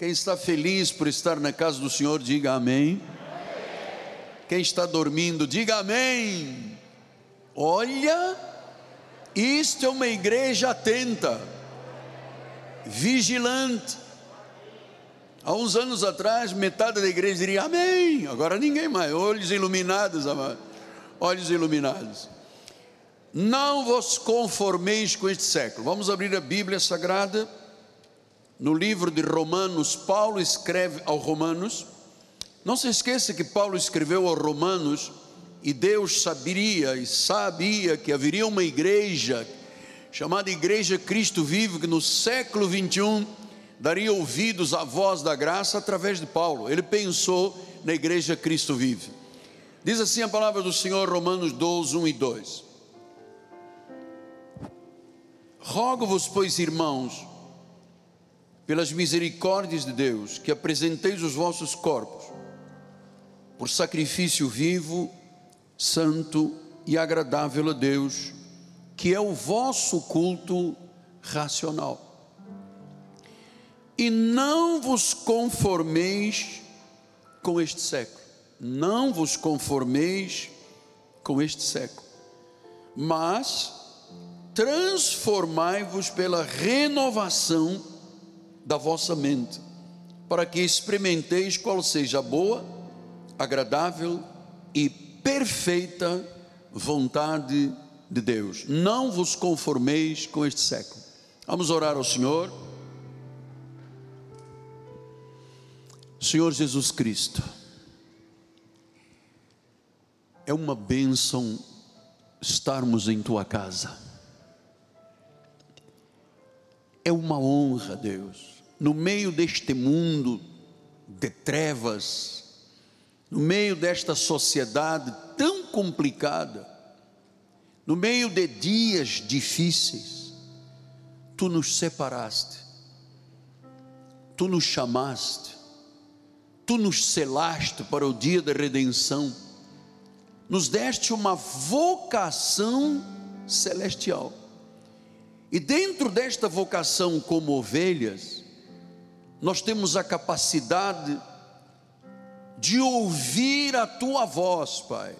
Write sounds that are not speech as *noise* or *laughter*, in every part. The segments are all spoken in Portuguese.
Quem está feliz por estar na casa do Senhor, diga amém. Quem está dormindo, diga amém. Olha, isto é uma igreja atenta, vigilante. Há uns anos atrás, metade da igreja diria amém. Agora ninguém mais. Olhos iluminados. Olhos iluminados. Não vos conformeis com este século. Vamos abrir a Bíblia Sagrada. No livro de Romanos, Paulo escreve aos Romanos. Não se esqueça que Paulo escreveu aos Romanos e Deus saberia e sabia que haveria uma igreja chamada Igreja Cristo Vivo que no século 21 daria ouvidos à voz da graça através de Paulo. Ele pensou na Igreja Cristo Vive. Diz assim a palavra do Senhor, Romanos 12, 1 e 2. Rogo-vos, pois, irmãos, pelas misericórdias de Deus, que apresenteis os vossos corpos por sacrifício vivo, santo e agradável a Deus, que é o vosso culto racional. E não vos conformeis com este século, não vos conformeis com este século, mas transformai-vos pela renovação da vossa mente, para que experimenteis qual seja a boa, agradável e perfeita vontade de Deus. Não vos conformeis com este século. Vamos orar ao Senhor. Senhor Jesus Cristo, é uma bênção estarmos em tua casa é uma honra, Deus, no meio deste mundo de trevas, no meio desta sociedade tão complicada, no meio de dias difíceis, tu nos separaste, tu nos chamaste, tu nos selaste para o dia da redenção, nos deste uma vocação celestial. E dentro desta vocação como ovelhas, nós temos a capacidade de ouvir a tua voz, Pai.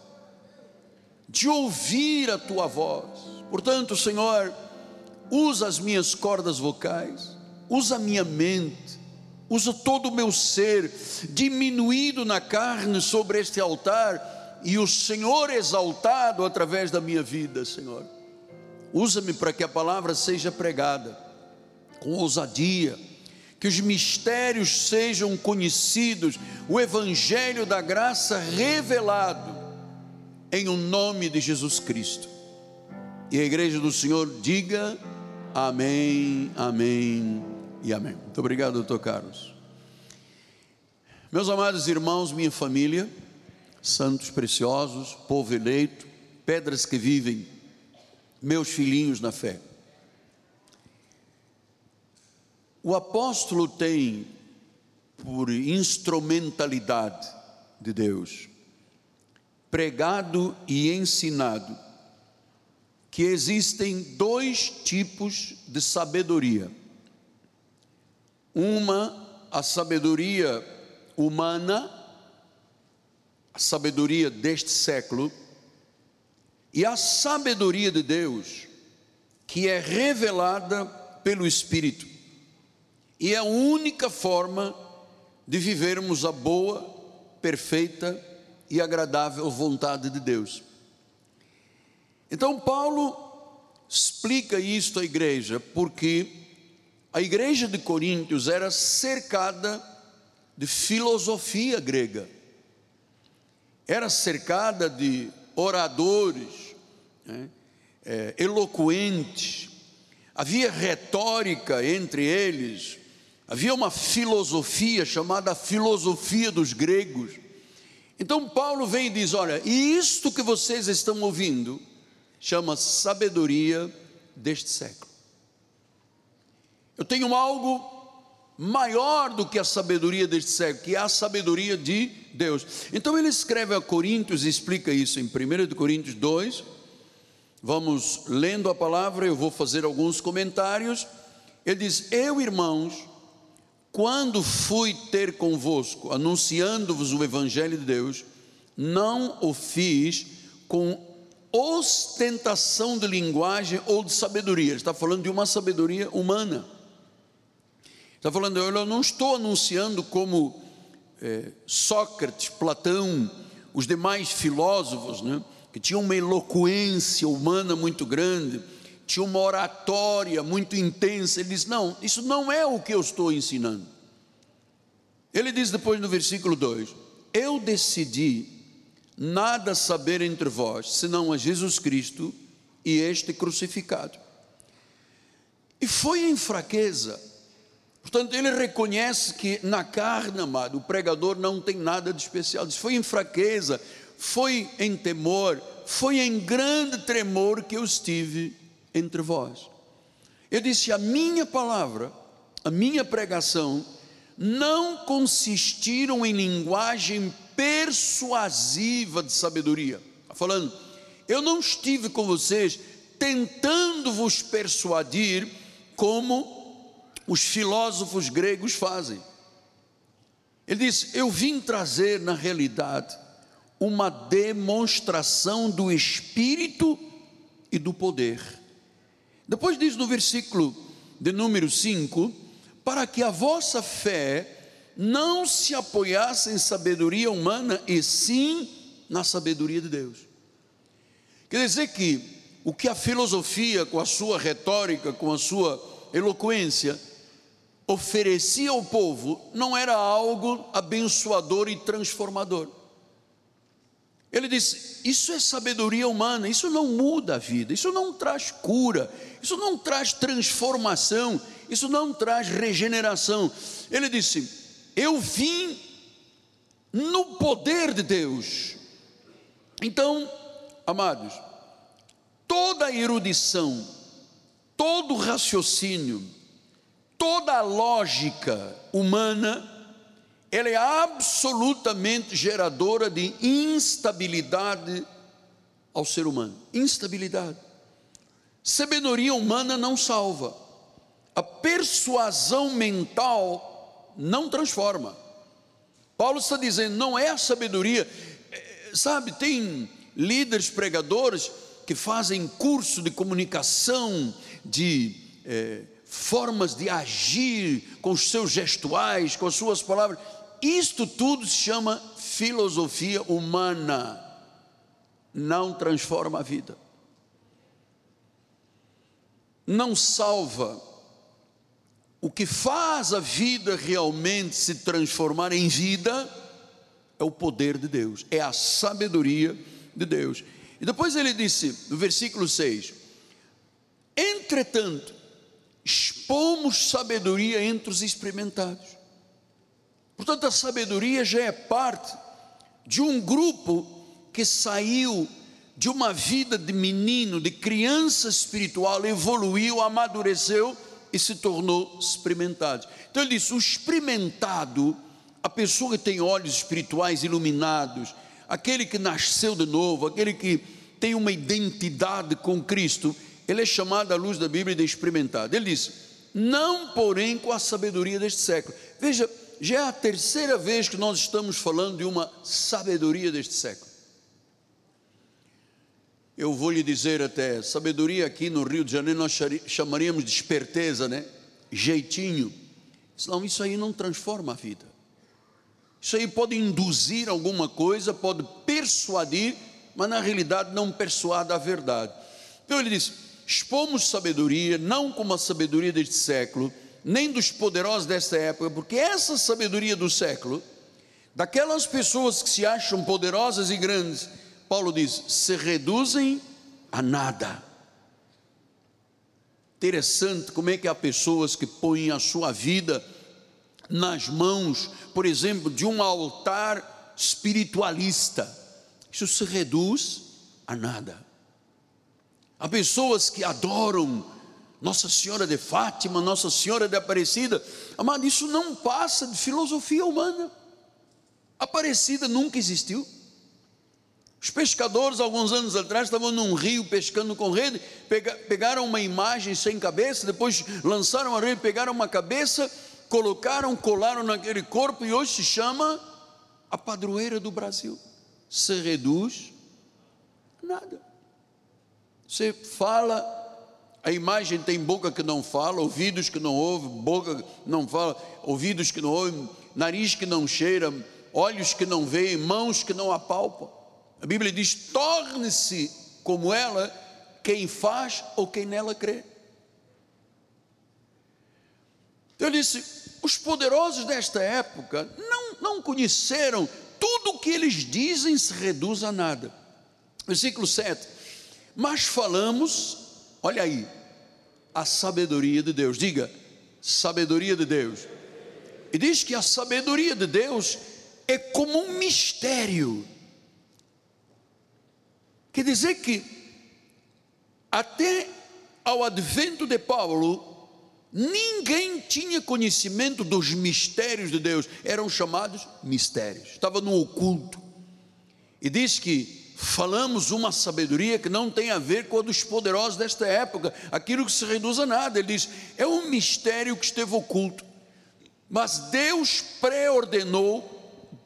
De ouvir a tua voz. Portanto, Senhor, usa as minhas cordas vocais, usa a minha mente, usa todo o meu ser, diminuído na carne sobre este altar, e o Senhor exaltado através da minha vida, Senhor. Usa-me para que a palavra seja pregada com ousadia, que os mistérios sejam conhecidos, o evangelho da graça revelado em o um nome de Jesus Cristo. E a igreja do Senhor diga amém, amém e amém. Muito obrigado, doutor Carlos. Meus amados irmãos, minha família, santos preciosos, povo eleito, pedras que vivem meus filhinhos na fé. O apóstolo tem, por instrumentalidade de Deus, pregado e ensinado que existem dois tipos de sabedoria. Uma, a sabedoria humana, a sabedoria deste século, e a sabedoria de Deus, que é revelada pelo Espírito, e é a única forma de vivermos a boa, perfeita e agradável vontade de Deus. Então, Paulo explica isto à igreja, porque a igreja de Coríntios era cercada de filosofia grega, era cercada de oradores, né, é, eloquentes, havia retórica entre eles, havia uma filosofia chamada filosofia dos gregos. Então Paulo vem e diz: Olha, isto que vocês estão ouvindo chama sabedoria deste século. Eu tenho algo maior do que a sabedoria deste século, que é a sabedoria de Deus. Então ele escreve a Coríntios e explica isso em 1 Coríntios 2. Vamos lendo a palavra, eu vou fazer alguns comentários. Ele diz: Eu, irmãos, quando fui ter convosco, anunciando-vos o Evangelho de Deus, não o fiz com ostentação de linguagem ou de sabedoria. Ele está falando de uma sabedoria humana. Está falando, eu não estou anunciando como é, Sócrates, Platão, os demais filósofos, né, que tinham uma eloquência humana muito grande, tinha uma oratória muito intensa. Ele diz: Não, isso não é o que eu estou ensinando. Ele diz depois no versículo 2: Eu decidi nada saber entre vós, senão a Jesus Cristo e este crucificado. E foi em fraqueza. Portanto, ele reconhece que na carne, amado, o pregador não tem nada de especial. Diz, foi em fraqueza, foi em temor, foi em grande tremor que eu estive entre vós. Eu disse: a minha palavra, a minha pregação, não consistiram em linguagem persuasiva de sabedoria. Está falando, eu não estive com vocês tentando vos persuadir como os filósofos gregos fazem. Ele diz: Eu vim trazer na realidade uma demonstração do Espírito e do poder. Depois diz no versículo de número 5: Para que a vossa fé não se apoiasse em sabedoria humana, e sim na sabedoria de Deus. Quer dizer que o que a filosofia, com a sua retórica, com a sua eloquência, oferecia ao povo, não era algo abençoador e transformador. Ele disse: Isso é sabedoria humana, isso não muda a vida, isso não traz cura, isso não traz transformação, isso não traz regeneração. Ele disse: eu vim no poder de Deus. Então, amados, toda a erudição, todo o raciocínio, toda a lógica humana, ela é absolutamente geradora de instabilidade ao ser humano. Instabilidade. Sabedoria humana não salva. A persuasão mental não transforma. Paulo está dizendo, não é a sabedoria, é, sabe, tem líderes pregadores que fazem curso de comunicação, de é, formas de agir com os seus gestuais, com as suas palavras. Isto tudo se chama filosofia humana, não transforma a vida, não salva o que faz a vida realmente se transformar em vida é o poder de Deus, é a sabedoria de Deus. E depois ele disse, no versículo 6: Entretanto, expomos sabedoria entre os experimentados. Portanto, a sabedoria já é parte de um grupo que saiu de uma vida de menino, de criança espiritual, evoluiu, amadureceu e se tornou experimentado. Então ele disse: o experimentado, a pessoa que tem olhos espirituais iluminados, aquele que nasceu de novo, aquele que tem uma identidade com Cristo, ele é chamado à luz da Bíblia de experimentado. Ele disse: não, porém, com a sabedoria deste século. Veja, já é a terceira vez que nós estamos falando de uma sabedoria deste século eu vou lhe dizer até, sabedoria aqui no Rio de Janeiro nós chamaríamos de esperteza, né? Jeitinho. Não, isso aí não transforma a vida. Isso aí pode induzir alguma coisa, pode persuadir, mas na realidade não persuade a verdade. Então ele diz: expomos sabedoria, não como a sabedoria deste século, nem dos poderosos desta época, porque essa sabedoria do século, daquelas pessoas que se acham poderosas e grandes, Paulo diz: se reduzem a nada. Interessante como é que há pessoas que põem a sua vida nas mãos, por exemplo, de um altar espiritualista. Isso se reduz a nada. Há pessoas que adoram Nossa Senhora de Fátima, Nossa Senhora de Aparecida. Amado, isso não passa de filosofia humana. Aparecida nunca existiu. Os pescadores, alguns anos atrás, estavam num rio pescando com rede, pegaram uma imagem sem cabeça, depois lançaram a rede, pegaram uma cabeça colocaram, colaram naquele corpo e hoje se chama a padroeira do Brasil. Se reduz nada. Você fala, a imagem tem boca que não fala, ouvidos que não ouvem, boca que não fala, ouvidos que não ouvem, nariz que não cheira, olhos que não veem, mãos que não apalpam. A Bíblia diz: torne-se como ela quem faz ou quem nela crê. Eu disse: os poderosos desta época não, não conheceram, tudo o que eles dizem se reduz a nada. Versículo 7: Mas falamos, olha aí, a sabedoria de Deus, diga, sabedoria de Deus. E diz que a sabedoria de Deus é como um mistério. Quer dizer que, até ao advento de Paulo, Ninguém tinha conhecimento dos mistérios de Deus, eram chamados mistérios, estava no oculto. E diz que falamos uma sabedoria que não tem a ver com a dos poderosos desta época, aquilo que se reduz a nada. Ele diz: é um mistério que esteve oculto, mas Deus preordenou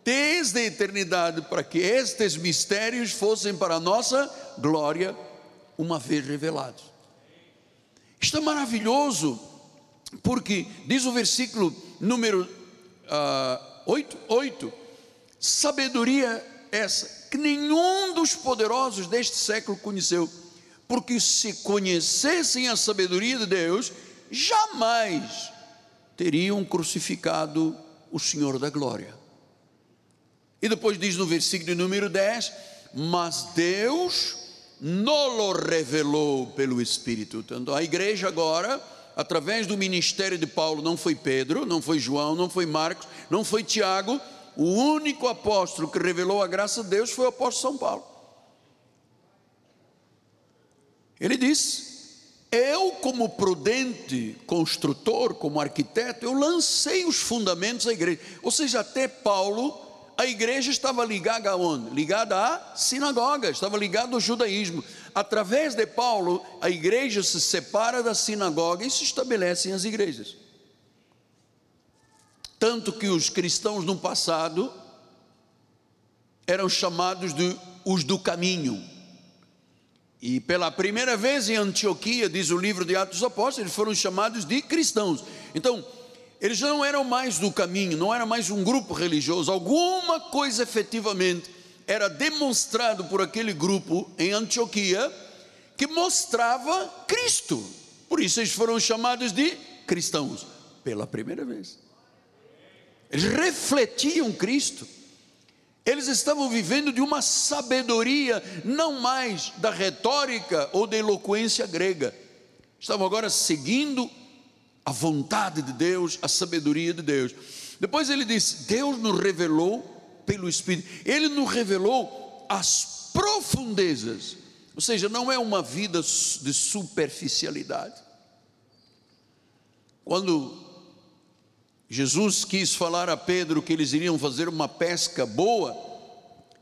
desde a eternidade para que estes mistérios fossem para a nossa glória, uma vez revelados. Isto é maravilhoso porque diz o versículo número uh, 8, 8: sabedoria essa que nenhum dos poderosos deste século conheceu, porque se conhecessem a sabedoria de Deus, jamais teriam crucificado o Senhor da glória. E depois diz no versículo número 10: Mas Deus não revelou pelo Espírito. Então a igreja agora através do ministério de Paulo, não foi Pedro, não foi João, não foi Marcos, não foi Tiago, o único apóstolo que revelou a graça de Deus foi o apóstolo São Paulo. Ele disse: Eu, como prudente construtor, como arquiteto, eu lancei os fundamentos da igreja. Ou seja, até Paulo, a igreja estava ligada a onde? Ligada à sinagoga, estava ligada ao judaísmo através de Paulo, a igreja se separa da sinagoga e se estabelecem as igrejas. Tanto que os cristãos no passado eram chamados de os do caminho. E pela primeira vez em Antioquia, diz o livro de Atos dos Apóstolos, eles foram chamados de cristãos. Então, eles não eram mais do caminho, não era mais um grupo religioso, alguma coisa efetivamente era demonstrado por aquele grupo em Antioquia que mostrava Cristo. Por isso eles foram chamados de cristãos pela primeira vez. Eles refletiam Cristo. Eles estavam vivendo de uma sabedoria, não mais da retórica ou da eloquência grega. Estavam agora seguindo a vontade de Deus, a sabedoria de Deus. Depois ele disse: Deus nos revelou pelo Espírito. Ele nos revelou as profundezas, ou seja, não é uma vida de superficialidade. Quando Jesus quis falar a Pedro que eles iriam fazer uma pesca boa,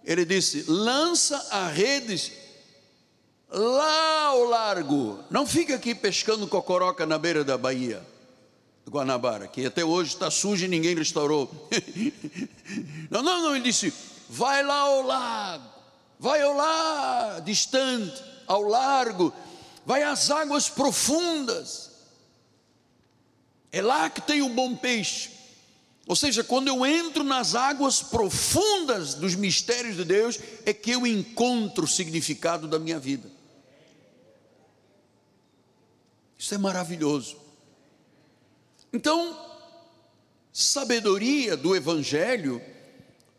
ele disse: lança a redes lá ao largo, não fica aqui pescando cocoroca na beira da baía. Guanabara, que até hoje está sujo e ninguém restaurou. *laughs* não, não, não, ele disse: vai lá ao lago, vai ao lá, distante, ao largo, vai às águas profundas. É lá que tem o bom peixe. Ou seja, quando eu entro nas águas profundas dos mistérios de Deus, é que eu encontro o significado da minha vida. Isso é maravilhoso. Então, sabedoria do Evangelho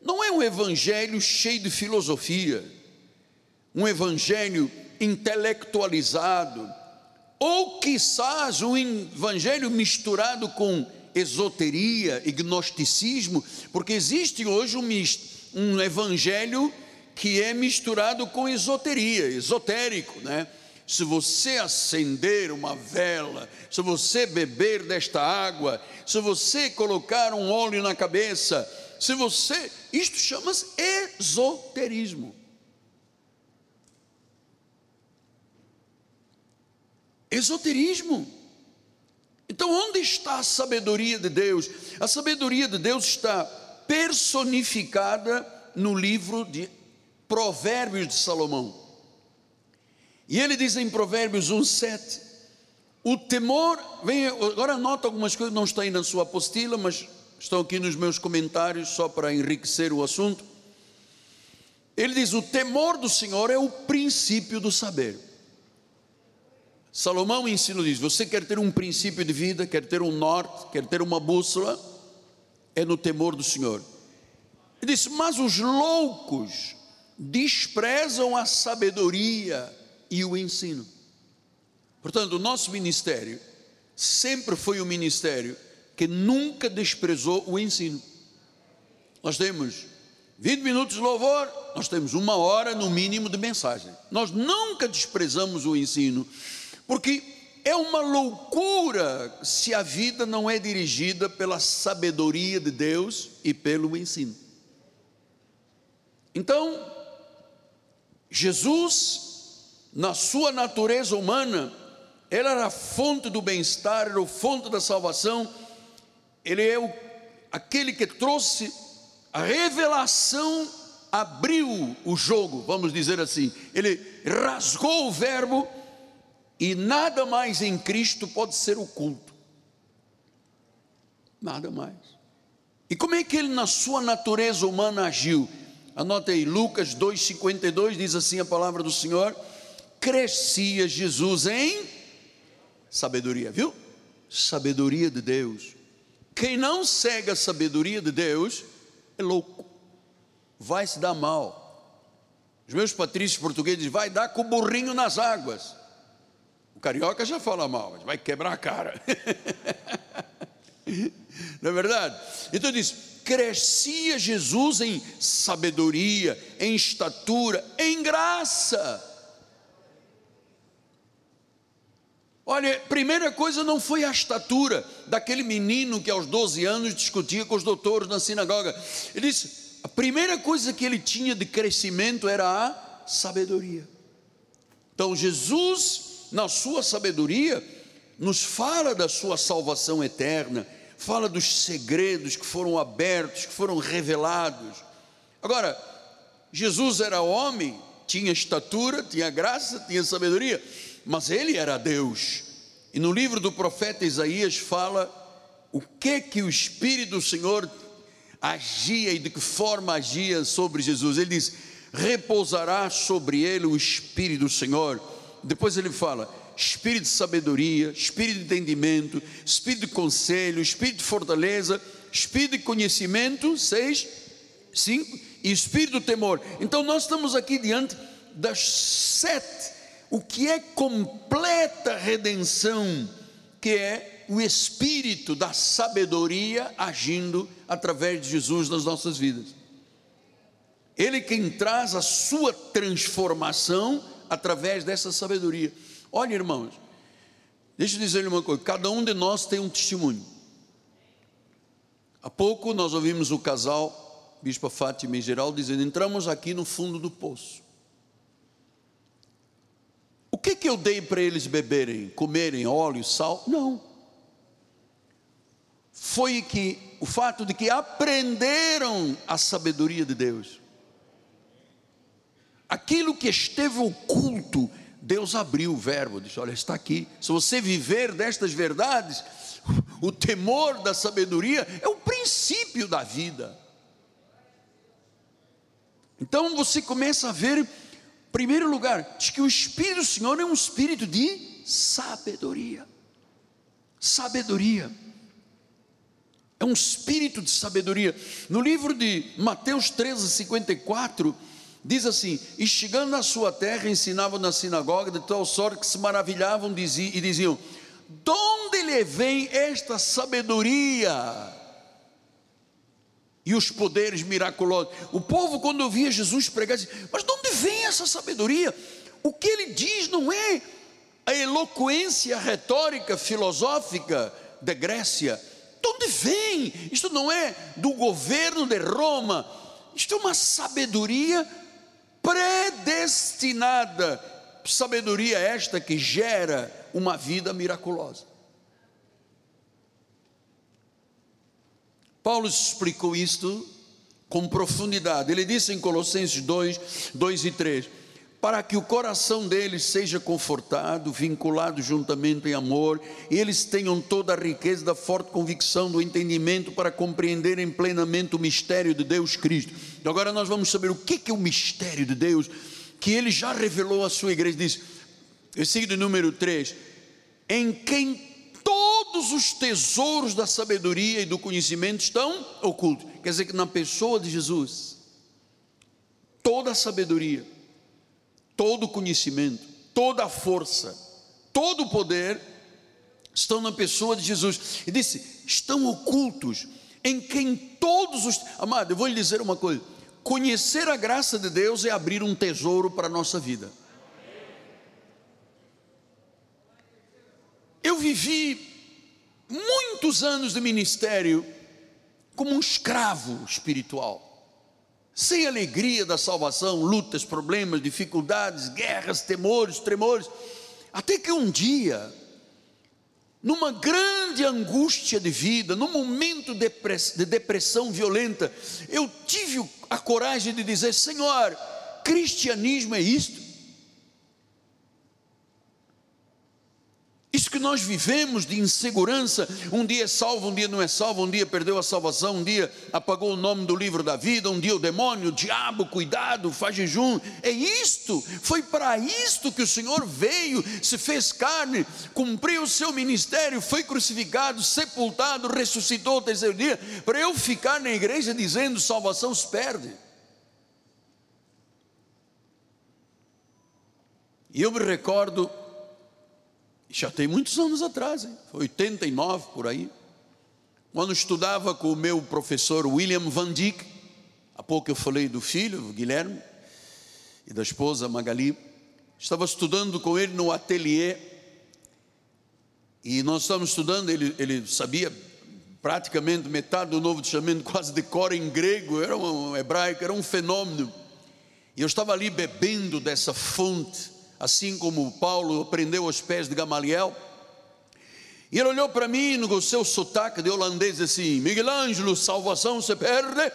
não é um Evangelho cheio de filosofia, um Evangelho intelectualizado, ou quizás um Evangelho misturado com esoteria gnosticismo, porque existe hoje um, um Evangelho que é misturado com esoteria, esotérico, né? se você acender uma vela, se você beber desta água, se você colocar um óleo na cabeça, se você. Isto chama-se esoterismo. Esoterismo. Então, onde está a sabedoria de Deus? A sabedoria de Deus está personificada no livro de Provérbios de Salomão. E ele diz em Provérbios 1:7, o temor, vem, agora anota algumas coisas, não está aí na sua apostila, mas estão aqui nos meus comentários só para enriquecer o assunto. Ele diz: o temor do Senhor é o princípio do saber. Salomão ensina diz: você quer ter um princípio de vida, quer ter um norte, quer ter uma bússola, é no temor do Senhor. Ele disse: mas os loucos desprezam a sabedoria e o ensino. Portanto, o nosso ministério sempre foi um ministério que nunca desprezou o ensino. Nós temos 20 minutos de louvor, nós temos uma hora no mínimo de mensagem. Nós nunca desprezamos o ensino, porque é uma loucura se a vida não é dirigida pela sabedoria de Deus e pelo ensino. Então, Jesus, na sua natureza humana, ele era a fonte do bem-estar, era a fonte da salvação, ele é o, aquele que trouxe a revelação, abriu o jogo, vamos dizer assim, ele rasgou o verbo, e nada mais em Cristo pode ser oculto, nada mais. E como é que ele, na sua natureza humana, agiu? Anote aí, Lucas 2,52 diz assim a palavra do Senhor: crescia Jesus em sabedoria, viu? Sabedoria de Deus. Quem não segue a sabedoria de Deus é louco, vai se dar mal. Os meus patrícios portugueses vai dar com o burrinho nas águas. Carioca já fala mal, vai quebrar a cara. *laughs* não é verdade? Então diz: crescia Jesus em sabedoria, em estatura, em graça. Olha, primeira coisa não foi a estatura daquele menino que aos 12 anos discutia com os doutores na sinagoga. Ele disse: a primeira coisa que ele tinha de crescimento era a sabedoria. Então, Jesus, na sua sabedoria, nos fala da sua salvação eterna, fala dos segredos que foram abertos, que foram revelados. Agora, Jesus era homem, tinha estatura, tinha graça, tinha sabedoria, mas ele era Deus. E no livro do profeta Isaías fala o que que o Espírito do Senhor agia e de que forma agia sobre Jesus. Ele diz: repousará sobre ele o Espírito do Senhor. Depois ele fala: espírito de sabedoria, espírito de entendimento, espírito de conselho, espírito de fortaleza, espírito de conhecimento, seis, cinco, e espírito de temor. Então nós estamos aqui diante das sete, o que é completa redenção, que é o espírito da sabedoria agindo através de Jesus nas nossas vidas. Ele quem traz a sua transformação através dessa sabedoria. Olha, irmãos, deixa eu dizer uma coisa: cada um de nós tem um testemunho. Há pouco nós ouvimos o casal, Bispa Fátima e Geraldo, dizendo: entramos aqui no fundo do poço. O que, que eu dei para eles beberem, comerem óleo, sal? Não. Foi que o fato de que aprenderam a sabedoria de Deus. Aquilo que esteve oculto Deus abriu o verbo, disse: Olha, está aqui. Se você viver destas verdades, *laughs* o temor da sabedoria é o princípio da vida. Então você começa a ver, em primeiro lugar, diz que o Espírito do Senhor é um espírito de sabedoria. Sabedoria. É um espírito de sabedoria. No livro de Mateus 13, 54 Diz assim: E chegando na sua terra, ensinavam na sinagoga, de tal sorte que se maravilhavam e diziam: De onde lhe vem esta sabedoria? E os poderes miraculosos. O povo, quando ouvia Jesus pregar, dizia: Mas de onde vem essa sabedoria? O que ele diz não é a eloquência retórica, filosófica da Grécia. De onde vem? Isto não é do governo de Roma. Isto é uma sabedoria predestinada. Sabedoria esta que gera uma vida miraculosa. Paulo explicou isto com profundidade. Ele disse em Colossenses 2, 2 e 3: Para que o coração deles seja confortado, vinculado juntamente em amor, e eles tenham toda a riqueza da forte convicção do entendimento para compreenderem plenamente o mistério de Deus Cristo. Agora nós vamos saber o que é o mistério de Deus que ele já revelou à sua igreja. Diz, versículo número 3: Em quem todos os tesouros da sabedoria e do conhecimento estão ocultos. Quer dizer que na pessoa de Jesus, toda a sabedoria, todo o conhecimento, toda a força, todo o poder estão na pessoa de Jesus. E disse: estão ocultos em quem todos os. Amado, eu vou lhe dizer uma coisa: conhecer a graça de Deus é abrir um tesouro para a nossa vida. Eu vivi muitos anos de ministério como um escravo espiritual, sem alegria da salvação, lutas, problemas, dificuldades, guerras, temores, tremores, até que um dia, numa grande angústia de vida, num momento de depressão violenta, eu tive a coragem de dizer: Senhor, cristianismo é isto? Isso que nós vivemos de insegurança, um dia é salvo, um dia não é salvo, um dia perdeu a salvação, um dia apagou o nome do livro da vida, um dia o demônio, o diabo, cuidado, faz jejum. É isto, foi para isto que o Senhor veio, se fez carne, cumpriu o seu ministério, foi crucificado, sepultado, ressuscitou o terceiro dia, para eu ficar na igreja dizendo salvação se perde. E eu me recordo já tem muitos anos atrás, hein? foi 89 por aí. Quando estudava com o meu professor William Van Dyck, há pouco eu falei do filho, Guilherme, e da esposa Magali, estava estudando com ele no ateliê, e nós estávamos estudando, ele, ele sabia praticamente metade do Novo Testamento, quase de cor em grego, era um hebraico, era um fenômeno. E eu estava ali bebendo dessa fonte, assim como Paulo aprendeu aos pés de Gamaliel. E ele olhou para mim no seu sotaque de holandês assim: Miguel Ângelo, salvação se perde?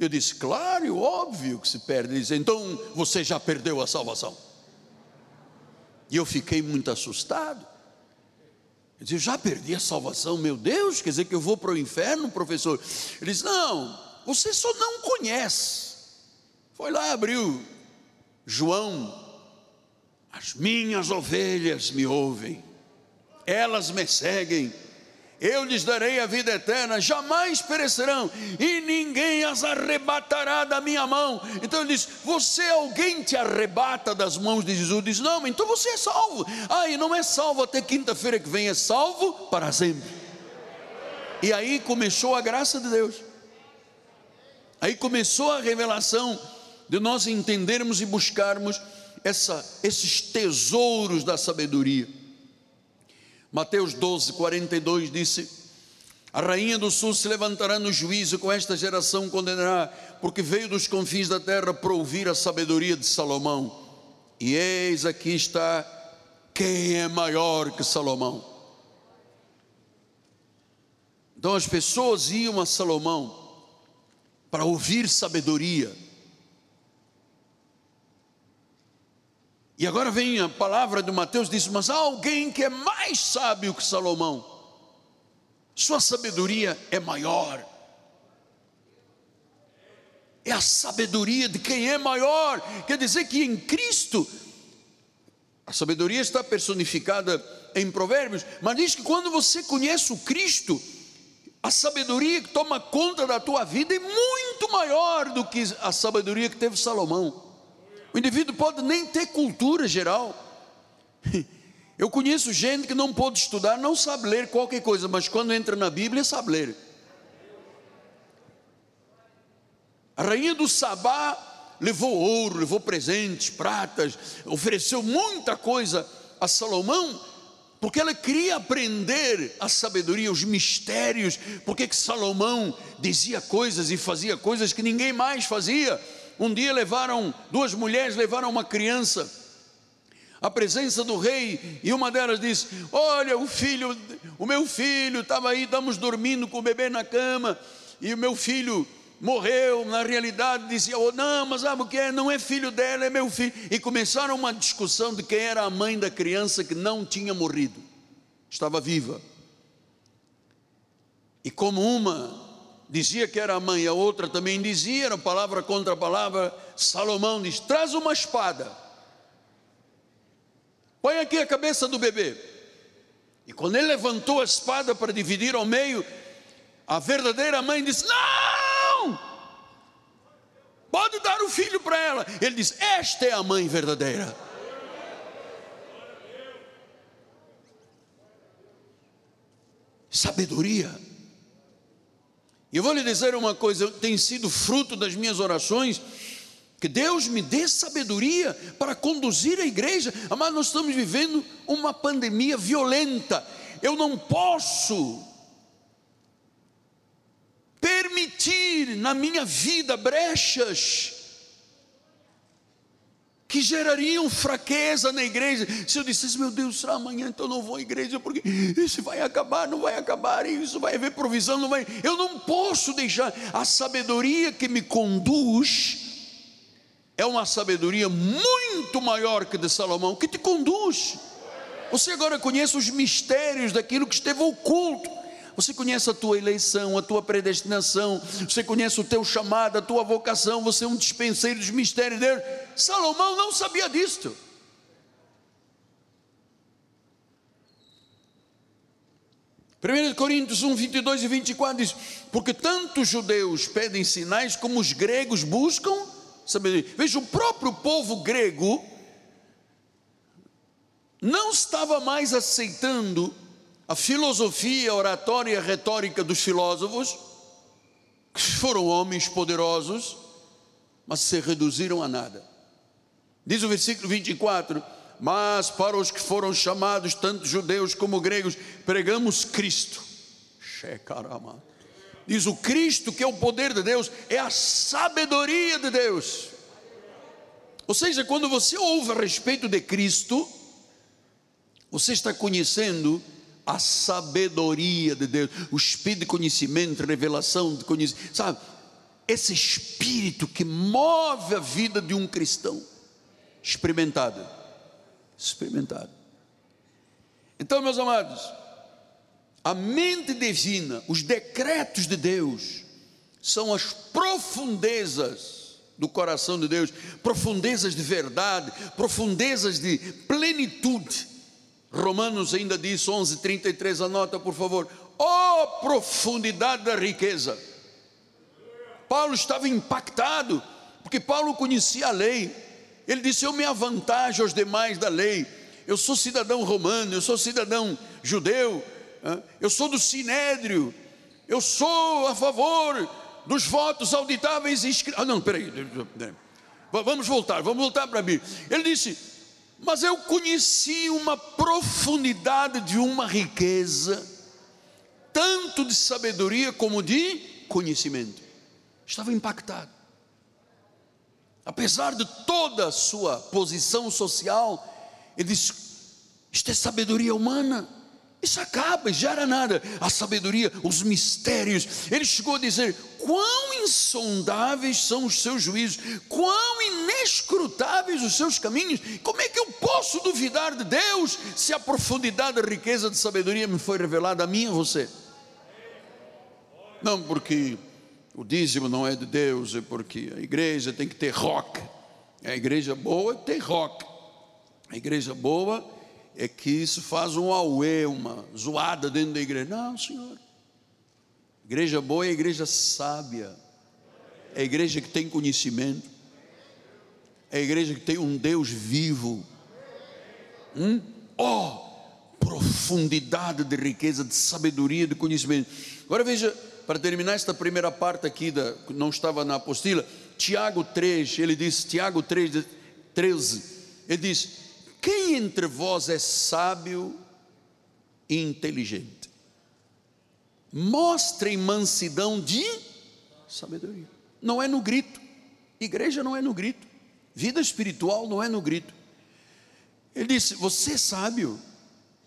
Eu disse: Claro, óbvio que se perde. Ele disse: Então você já perdeu a salvação. E eu fiquei muito assustado. Eu disse: Já perdi a salvação, meu Deus, quer dizer que eu vou para o inferno, professor? Ele disse: Não, você só não conhece. Foi lá, abriu João as minhas ovelhas me ouvem, elas me seguem, eu lhes darei a vida eterna, jamais perecerão, e ninguém as arrebatará da minha mão. Então ele diz: Você, alguém te arrebata das mãos de Jesus? Diz: Não, então você é salvo. Ah, e não é salvo até quinta-feira que vem, é salvo para sempre. E aí começou a graça de Deus, aí começou a revelação de nós entendermos e buscarmos essa, esses tesouros da sabedoria. Mateus 12, 42 disse: A rainha do sul se levantará no juízo com esta geração condenará, porque veio dos confins da terra para ouvir a sabedoria de Salomão. E eis aqui está quem é maior que Salomão. Então as pessoas iam a Salomão para ouvir sabedoria E agora vem a palavra de Mateus diz: "Mas há alguém que é mais sábio que Salomão. Sua sabedoria é maior. É a sabedoria de quem é maior. Quer dizer que em Cristo a sabedoria está personificada em Provérbios, mas diz que quando você conhece o Cristo, a sabedoria que toma conta da tua vida é muito maior do que a sabedoria que teve Salomão. O indivíduo pode nem ter cultura geral. *laughs* Eu conheço gente que não pode estudar, não sabe ler qualquer coisa, mas quando entra na Bíblia sabe ler. A rainha do Sabá levou ouro, levou presentes, pratas, ofereceu muita coisa a Salomão, porque ela queria aprender a sabedoria, os mistérios, porque que Salomão dizia coisas e fazia coisas que ninguém mais fazia. Um dia levaram, duas mulheres levaram uma criança a presença do rei, e uma delas disse: Olha, o filho, o meu filho estava aí, estamos dormindo com o bebê na cama, e o meu filho morreu, na realidade dizia, oh, não, mas sabe o que é? Não é filho dela, é meu filho. E começaram uma discussão de quem era a mãe da criança que não tinha morrido, estava viva. E como uma dizia que era a mãe, a outra também dizia, era palavra contra palavra, Salomão diz: traz uma espada, põe aqui a cabeça do bebê. E quando ele levantou a espada para dividir ao meio, a verdadeira mãe disse: Não! Pode dar o filho para ela. Ele diz: Esta é a mãe verdadeira. Sabedoria. E eu vou lhe dizer uma coisa: tem sido fruto das minhas orações. Que Deus me dê sabedoria para conduzir a igreja. Mas nós estamos vivendo uma pandemia violenta. Eu não posso permitir na minha vida brechas que gerariam fraqueza na igreja. Se eu dissesse, meu Deus, será amanhã, então não vou à igreja, porque isso vai acabar, não vai acabar, isso vai haver provisão, não vai. Eu não posso deixar a sabedoria que me conduz. É uma sabedoria muito maior que de Salomão, que te conduz. Você agora conhece os mistérios daquilo que esteve oculto você conhece a tua eleição, a tua predestinação, você conhece o teu chamado, a tua vocação, você é um dispenseiro dos mistérios de Deus. Salomão não sabia disto. Primeiro Coríntios 1, 22 e 24 diz: Porque tanto os judeus pedem sinais, como os gregos buscam sabedoria. Veja, o próprio povo grego não estava mais aceitando a filosofia oratória e retórica dos filósofos, que foram homens poderosos, mas se reduziram a nada. Diz o versículo 24: Mas para os que foram chamados, tanto judeus como gregos, pregamos Cristo. Diz o Cristo, que é o poder de Deus, é a sabedoria de Deus. Ou seja, quando você ouve a respeito de Cristo, você está conhecendo a sabedoria de Deus, o espírito de conhecimento, revelação de conhecimento, sabe? Esse espírito que move a vida de um cristão, experimentado, experimentado. Então, meus amados, a mente divina, os decretos de Deus, são as profundezas do coração de Deus, profundezas de verdade, profundezas de plenitude Romanos ainda diz 11:33, anota por favor. Oh, profundidade da riqueza. Paulo estava impactado, porque Paulo conhecia a lei. Ele disse: Eu me avantajo aos demais da lei. Eu sou cidadão romano, eu sou cidadão judeu, eu sou do sinédrio, eu sou a favor dos votos auditáveis e Ah, não, peraí. Vamos voltar, vamos voltar para mim. Ele disse: mas eu conheci uma profundidade de uma riqueza, tanto de sabedoria como de conhecimento. Estava impactado. Apesar de toda a sua posição social, ele disse: Isto é sabedoria humana. Isso acaba e gera nada. A sabedoria, os mistérios. Ele chegou a dizer: quão insondáveis são os seus juízos, quão inescrutáveis os seus caminhos. Como é que eu posso duvidar de Deus se a profundidade da riqueza de sabedoria me foi revelada a mim e a você? Não porque o dízimo não é de Deus, é porque a igreja tem que ter rock. A igreja boa tem rock. A igreja boa é que isso faz um auê, uma zoada dentro da igreja. Não, senhor. Igreja boa é a igreja sábia, é a igreja que tem conhecimento, é a igreja que tem um Deus vivo. Hum? Oh, profundidade de riqueza, de sabedoria, de conhecimento. Agora veja, para terminar esta primeira parte aqui, da, não estava na apostila, Tiago 3, ele diz, Tiago 3, 13, ele diz: quem entre vós é sábio e inteligente? Mostrem mansidão de sabedoria. Não é no grito. Igreja não é no grito. Vida espiritual não é no grito. Ele disse: Você é sábio,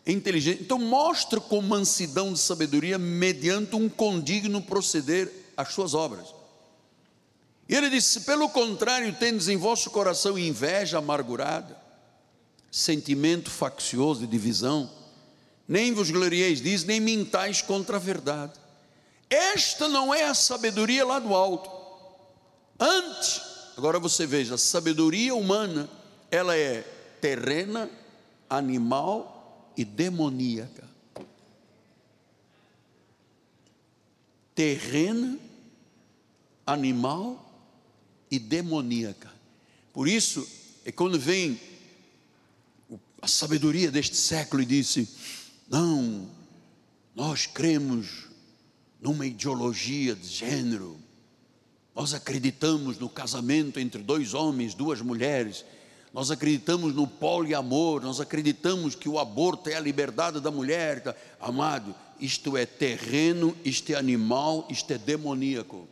é inteligente. Então mostre com mansidão de sabedoria, mediante um condigno proceder as suas obras. E ele disse: Pelo contrário, tendes em vosso coração inveja amargurada, sentimento faccioso de divisão, nem vos glorieis diz, nem mintais contra a verdade. Esta não é a sabedoria lá do alto. Antes, agora você veja, a sabedoria humana, ela é terrena, animal e demoníaca. Terrena, animal e demoníaca. Por isso, é quando vem a sabedoria deste século e disse: não, nós cremos numa ideologia de gênero, nós acreditamos no casamento entre dois homens, duas mulheres, nós acreditamos no poliamor, nós acreditamos que o aborto é a liberdade da mulher. Amado, isto é terreno, isto é animal, isto é demoníaco.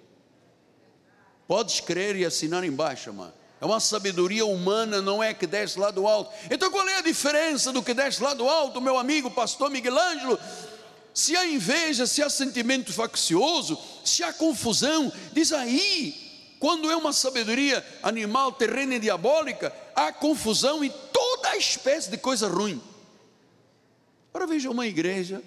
Podes crer e assinar embaixo, amado. É uma sabedoria humana, não é que desce lá do alto. Então qual é a diferença do que desce lá do alto, meu amigo pastor Miguel Ângelo? Se há inveja, se há sentimento faccioso, se há confusão, diz aí, quando é uma sabedoria animal, terrena e diabólica, há confusão e toda espécie de coisa ruim. Agora veja uma igreja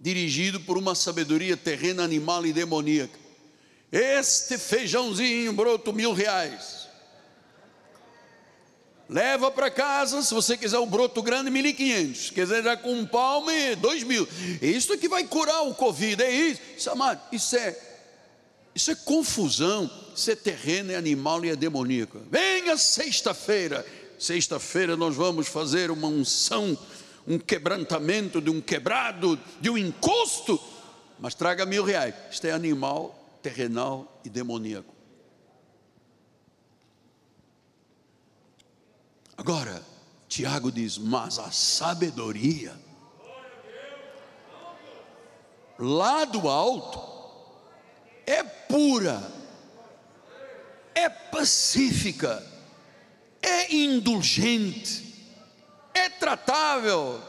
dirigida por uma sabedoria terrena, animal e demoníaca. Este feijãozinho broto mil reais. Leva para casa, se você quiser um broto grande, mil e quinhentos. Quiser já com um palme, dois mil. Isso é que vai curar o Covid, é isso. Isso, amado, isso é, isso é confusão. Isso é terreno, é animal e é demoníaco. Venha sexta-feira. Sexta-feira nós vamos fazer uma unção, um quebrantamento de um quebrado, de um encosto. Mas traga mil reais. Isto é animal terrenal e demoníaco. Agora, Tiago diz: Mas a sabedoria, lá do alto, é pura, é pacífica, é indulgente, é tratável,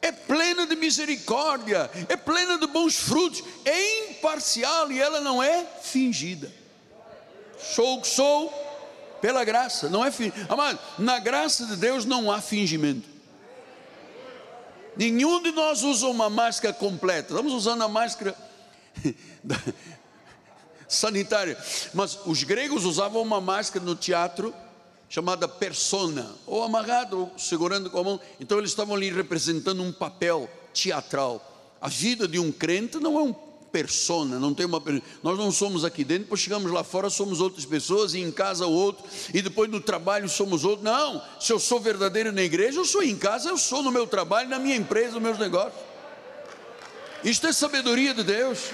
é plena de misericórdia, é plena de bons frutos, é imparcial e ela não é fingida. Sou o que sou pela graça, não é fingido. Amado, na graça de Deus não há fingimento. Nenhum de nós usa uma máscara completa. Estamos usando a máscara *laughs* sanitária. Mas os gregos usavam uma máscara no teatro chamada persona, ou amarrado, ou segurando com a mão. Então eles estavam ali representando um papel teatral. A vida de um crente não é um persona, não tem uma nós não somos aqui dentro, depois chegamos lá fora somos outras pessoas e em casa outro e depois no trabalho somos outro. Não, se eu sou verdadeiro na igreja, eu sou em casa, eu sou no meu trabalho, na minha empresa, nos meus negócios. Isto é sabedoria de Deus.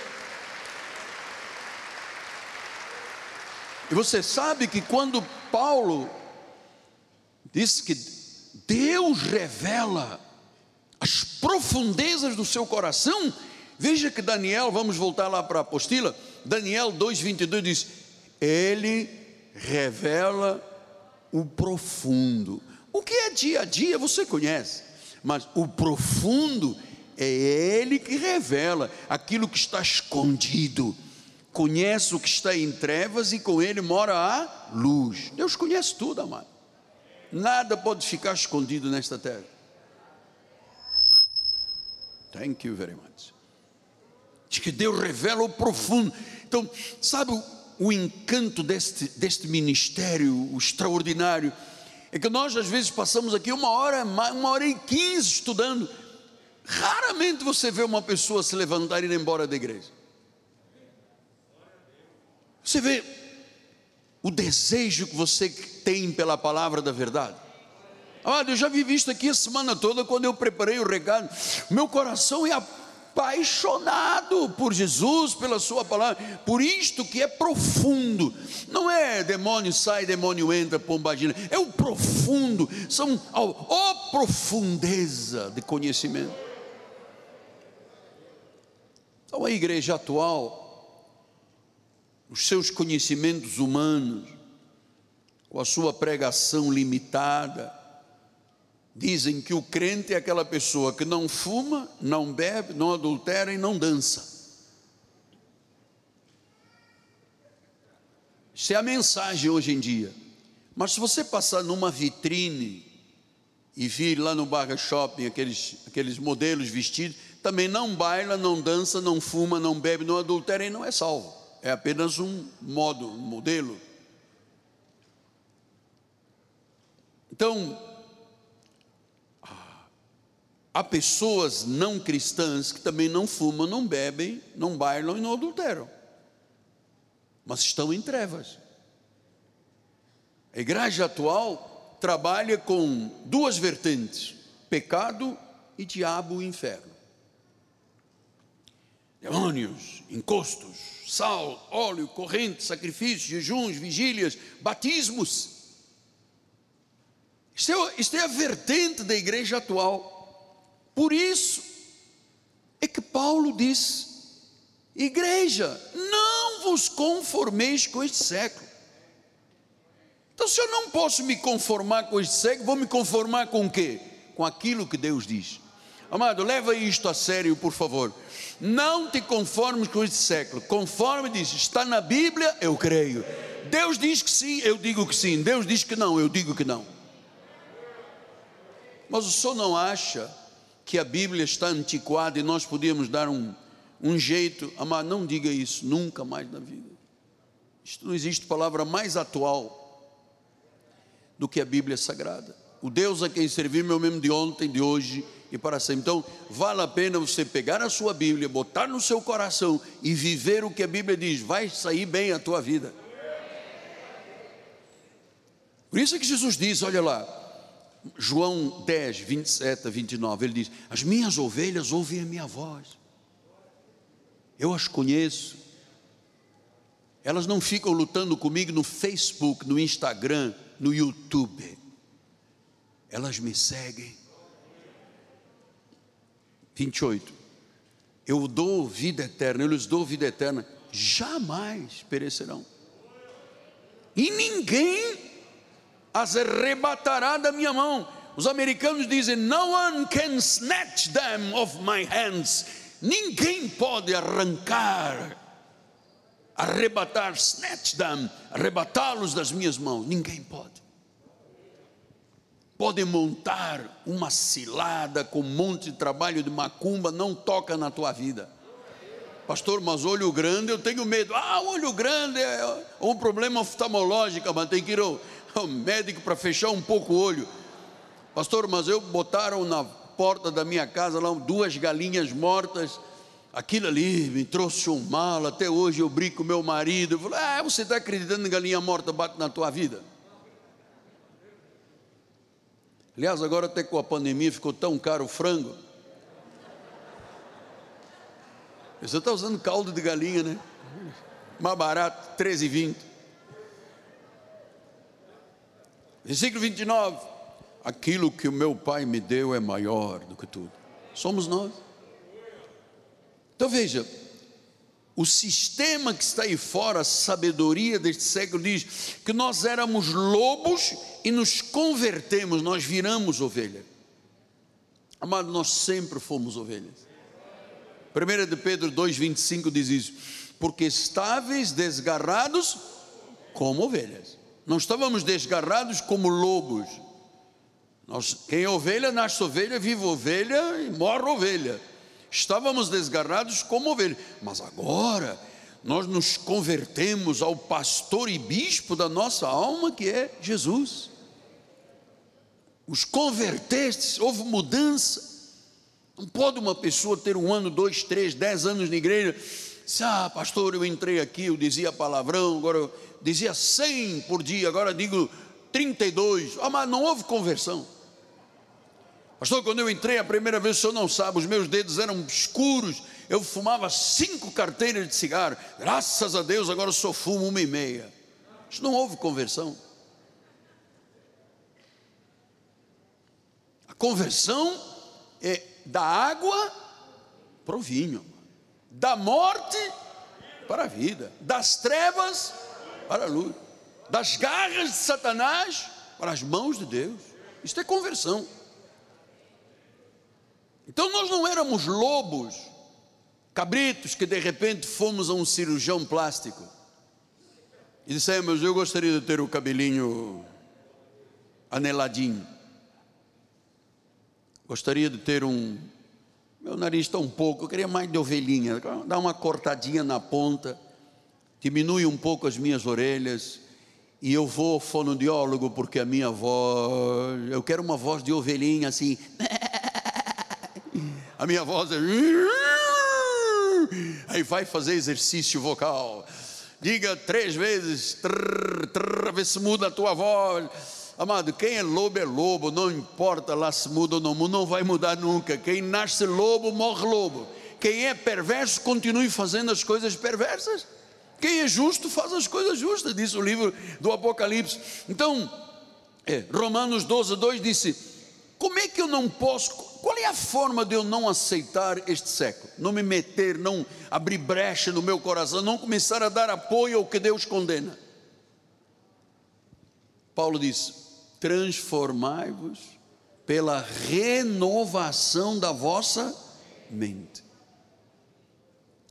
E você sabe que quando Paulo diz que Deus revela as profundezas do seu coração. Veja que Daniel, vamos voltar lá para a apostila, Daniel 2,22 diz: Ele revela o profundo. O que é dia a dia você conhece, mas o profundo é Ele que revela aquilo que está escondido. Conhece o que está em trevas e com Ele mora a luz. Deus conhece tudo, amado. Nada pode ficar escondido nesta terra. Thank you very much. Diz que Deus revela o profundo. Então, sabe o, o encanto deste, deste ministério o extraordinário? É que nós às vezes passamos aqui uma hora, uma hora e quinze estudando. Raramente você vê uma pessoa se levantar e ir embora da igreja. Você vê o desejo que você tem pela palavra da verdade. Amado, eu já vivi isso aqui a semana toda quando eu preparei o recado. Meu coração é apaixonado por Jesus, pela Sua palavra, por isto que é profundo. Não é demônio sai, demônio entra, pombagina. É o profundo. São a, a profundeza de conhecimento. Então a igreja atual os seus conhecimentos humanos, com a sua pregação limitada, dizem que o crente é aquela pessoa que não fuma, não bebe, não adultera e não dança. Isso é a mensagem hoje em dia. Mas se você passar numa vitrine e vir lá no Barra Shopping aqueles, aqueles modelos vestidos, também não baila, não dança, não fuma, não bebe, não adultera e não é salvo. É apenas um modo, um modelo. Então, há pessoas não cristãs que também não fumam, não bebem, não bailam e não adulteram, mas estão em trevas. A igreja atual trabalha com duas vertentes: pecado e diabo e inferno. Demônios, encostos, sal, óleo, corrente, sacrifícios, jejuns, vigílias, batismos. Isto é, isto é a vertente da igreja atual. Por isso é que Paulo diz: igreja, não vos conformeis com este século. Então, se eu não posso me conformar com este século, vou me conformar com o quê? Com aquilo que Deus diz. Amado, leva isto a sério, por favor. Não te conformes com este século. Conforme diz, está na Bíblia, eu creio. Deus diz que sim, eu digo que sim. Deus diz que não, eu digo que não. Mas o senhor não acha que a Bíblia está antiquada e nós podíamos dar um, um jeito? Amado, não diga isso nunca mais na vida. Isto não existe palavra mais atual do que a Bíblia Sagrada. O Deus a quem servimos é o mesmo de ontem, de hoje e para sempre. Então, vale a pena você pegar a sua Bíblia, botar no seu coração e viver o que a Bíblia diz, vai sair bem a tua vida. Por isso é que Jesus diz: olha lá, João 10, 27 a 29, ele diz: As minhas ovelhas ouvem a minha voz, eu as conheço, elas não ficam lutando comigo no Facebook, no Instagram, no YouTube. Elas me seguem. 28. Eu dou vida eterna, eu lhes dou vida eterna, jamais perecerão. E ninguém as arrebatará da minha mão. Os americanos dizem: No one can snatch them of my hands. Ninguém pode arrancar, arrebatar, snatch them, arrebatá-los das minhas mãos. Ninguém pode podem montar uma cilada com um monte de trabalho de macumba, não toca na tua vida. Pastor, mas olho grande eu tenho medo. Ah, olho grande é um problema oftalmológico, mas tem que ir ao, ao *laughs* médico para fechar um pouco o olho. Pastor, mas eu botaram na porta da minha casa lá duas galinhas mortas. Aquilo ali me trouxe um mal. Até hoje eu brinco com meu marido. Eu falo, ah, você está acreditando em galinha morta bate na tua vida? Aliás, agora até com a pandemia ficou tão caro o frango. Você está usando caldo de galinha, né? Mais barato, 13,20. Versículo 29. Aquilo que o meu pai me deu é maior do que tudo. Somos nós. Então veja, o sistema que está aí fora, a sabedoria deste século diz que nós éramos lobos e nos convertemos, nós viramos ovelha. Amado, nós sempre fomos ovelhas. 1 de Pedro 2,25 diz isso: porque estáveis desgarrados como ovelhas. Não estávamos desgarrados como lobos. Nós, quem é ovelha, nasce ovelha, vive ovelha e morre ovelha estávamos desgarrados como ovelhas, mas agora nós nos convertemos ao pastor e bispo da nossa alma, que é Jesus. Os convertestes, houve mudança. Não pode uma pessoa ter um ano, dois, três, dez anos na igreja. Se, ah, pastor, eu entrei aqui, eu dizia palavrão, agora eu dizia cem por dia, agora digo 32. Ah, mas não houve conversão. Pastor, quando eu entrei a primeira vez, o senhor não sabe, os meus dedos eram escuros, eu fumava cinco carteiras de cigarro, graças a Deus agora só fumo uma e meia. Isso não houve conversão. A conversão é da água para o vinho, da morte para a vida, das trevas para a luz, das garras de Satanás para as mãos de Deus. Isto é conversão. Então nós não éramos lobos, cabritos que de repente fomos a um cirurgião plástico e dissemos: Eu gostaria de ter o cabelinho aneladinho, gostaria de ter um. Meu nariz está um pouco, eu queria mais de ovelhinha, dá uma cortadinha na ponta, diminui um pouco as minhas orelhas, e eu vou ao fonoaudiólogo porque a minha voz, eu quero uma voz de ovelhinha assim. *laughs* A minha voz é. *laughs* Aí vai fazer exercício vocal. Diga três vezes, trrr, trrr, se muda a tua voz. Amado, quem é lobo é lobo, não importa lá se muda ou não muda, não vai mudar nunca. Quem nasce lobo, morre lobo. Quem é perverso, continue fazendo as coisas perversas. Quem é justo, faz as coisas justas, diz o livro do Apocalipse. Então, é, Romanos 12, 2 disse: Como é que eu não posso qual é a forma de eu não aceitar este século? Não me meter, não abrir brecha no meu coração, não começar a dar apoio ao que Deus condena. Paulo diz: transformai-vos pela renovação da vossa mente.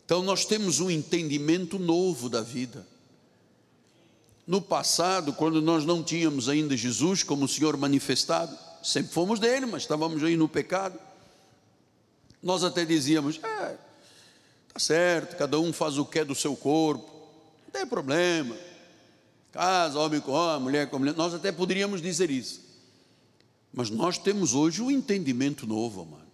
Então nós temos um entendimento novo da vida. No passado, quando nós não tínhamos ainda Jesus como o Senhor manifestado, sempre fomos dele, mas estávamos aí no pecado. Nós até dizíamos: é, tá certo, cada um faz o que é do seu corpo, não tem problema. Casa, homem com homem, mulher com mulher, nós até poderíamos dizer isso. Mas nós temos hoje um entendimento novo, amado.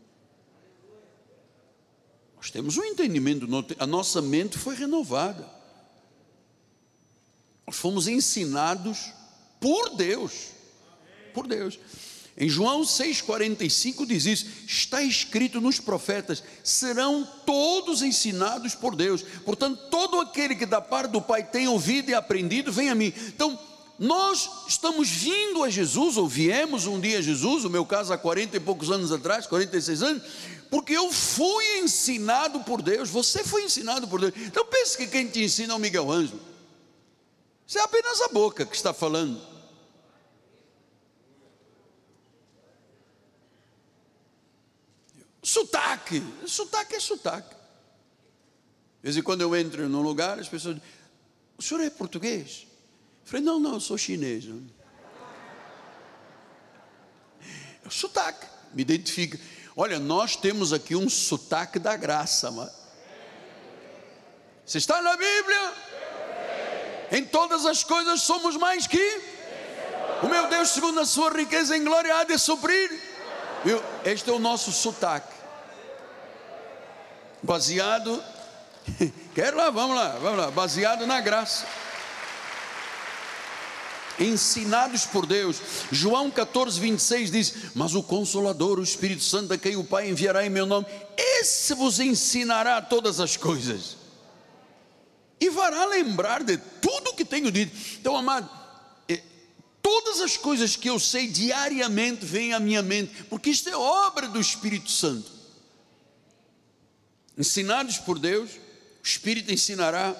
Nós temos um entendimento novo, a nossa mente foi renovada. Nós fomos ensinados por Deus, por Deus. Em João 6,45 diz isso: está escrito nos profetas, serão todos ensinados por Deus. Portanto, todo aquele que da parte do Pai tem ouvido e aprendido, vem a mim. Então, nós estamos vindo a Jesus, ou viemos um dia a Jesus, no meu caso há 40 e poucos anos atrás, 46 anos, porque eu fui ensinado por Deus, você foi ensinado por Deus. Então pense que quem te ensina é o Miguel Ângelo. Isso é apenas a boca que está falando. Sotaque, sotaque é sotaque. De vez em quando eu entro num lugar, as pessoas dizem, o senhor é português? Eu falei, não, não, eu sou chinês. É o sotaque, me identifica. Olha, nós temos aqui um sotaque da graça, mas... Você está na Bíblia? Em todas as coisas somos mais que? O meu Deus, segundo a sua riqueza em glória, há de suprir? Este é o nosso sotaque. Baseado. *laughs* Quero lá, vamos lá, vamos lá. Baseado na graça. Ensinados por Deus. João 14, 26 diz: Mas o Consolador, o Espírito Santo, a quem o Pai enviará em meu nome, esse vos ensinará todas as coisas. E fará lembrar de tudo o que tenho dito. Então, amado, Todas as coisas que eu sei diariamente vêm à minha mente, porque isto é obra do Espírito Santo. Ensinados por Deus, o Espírito ensinará.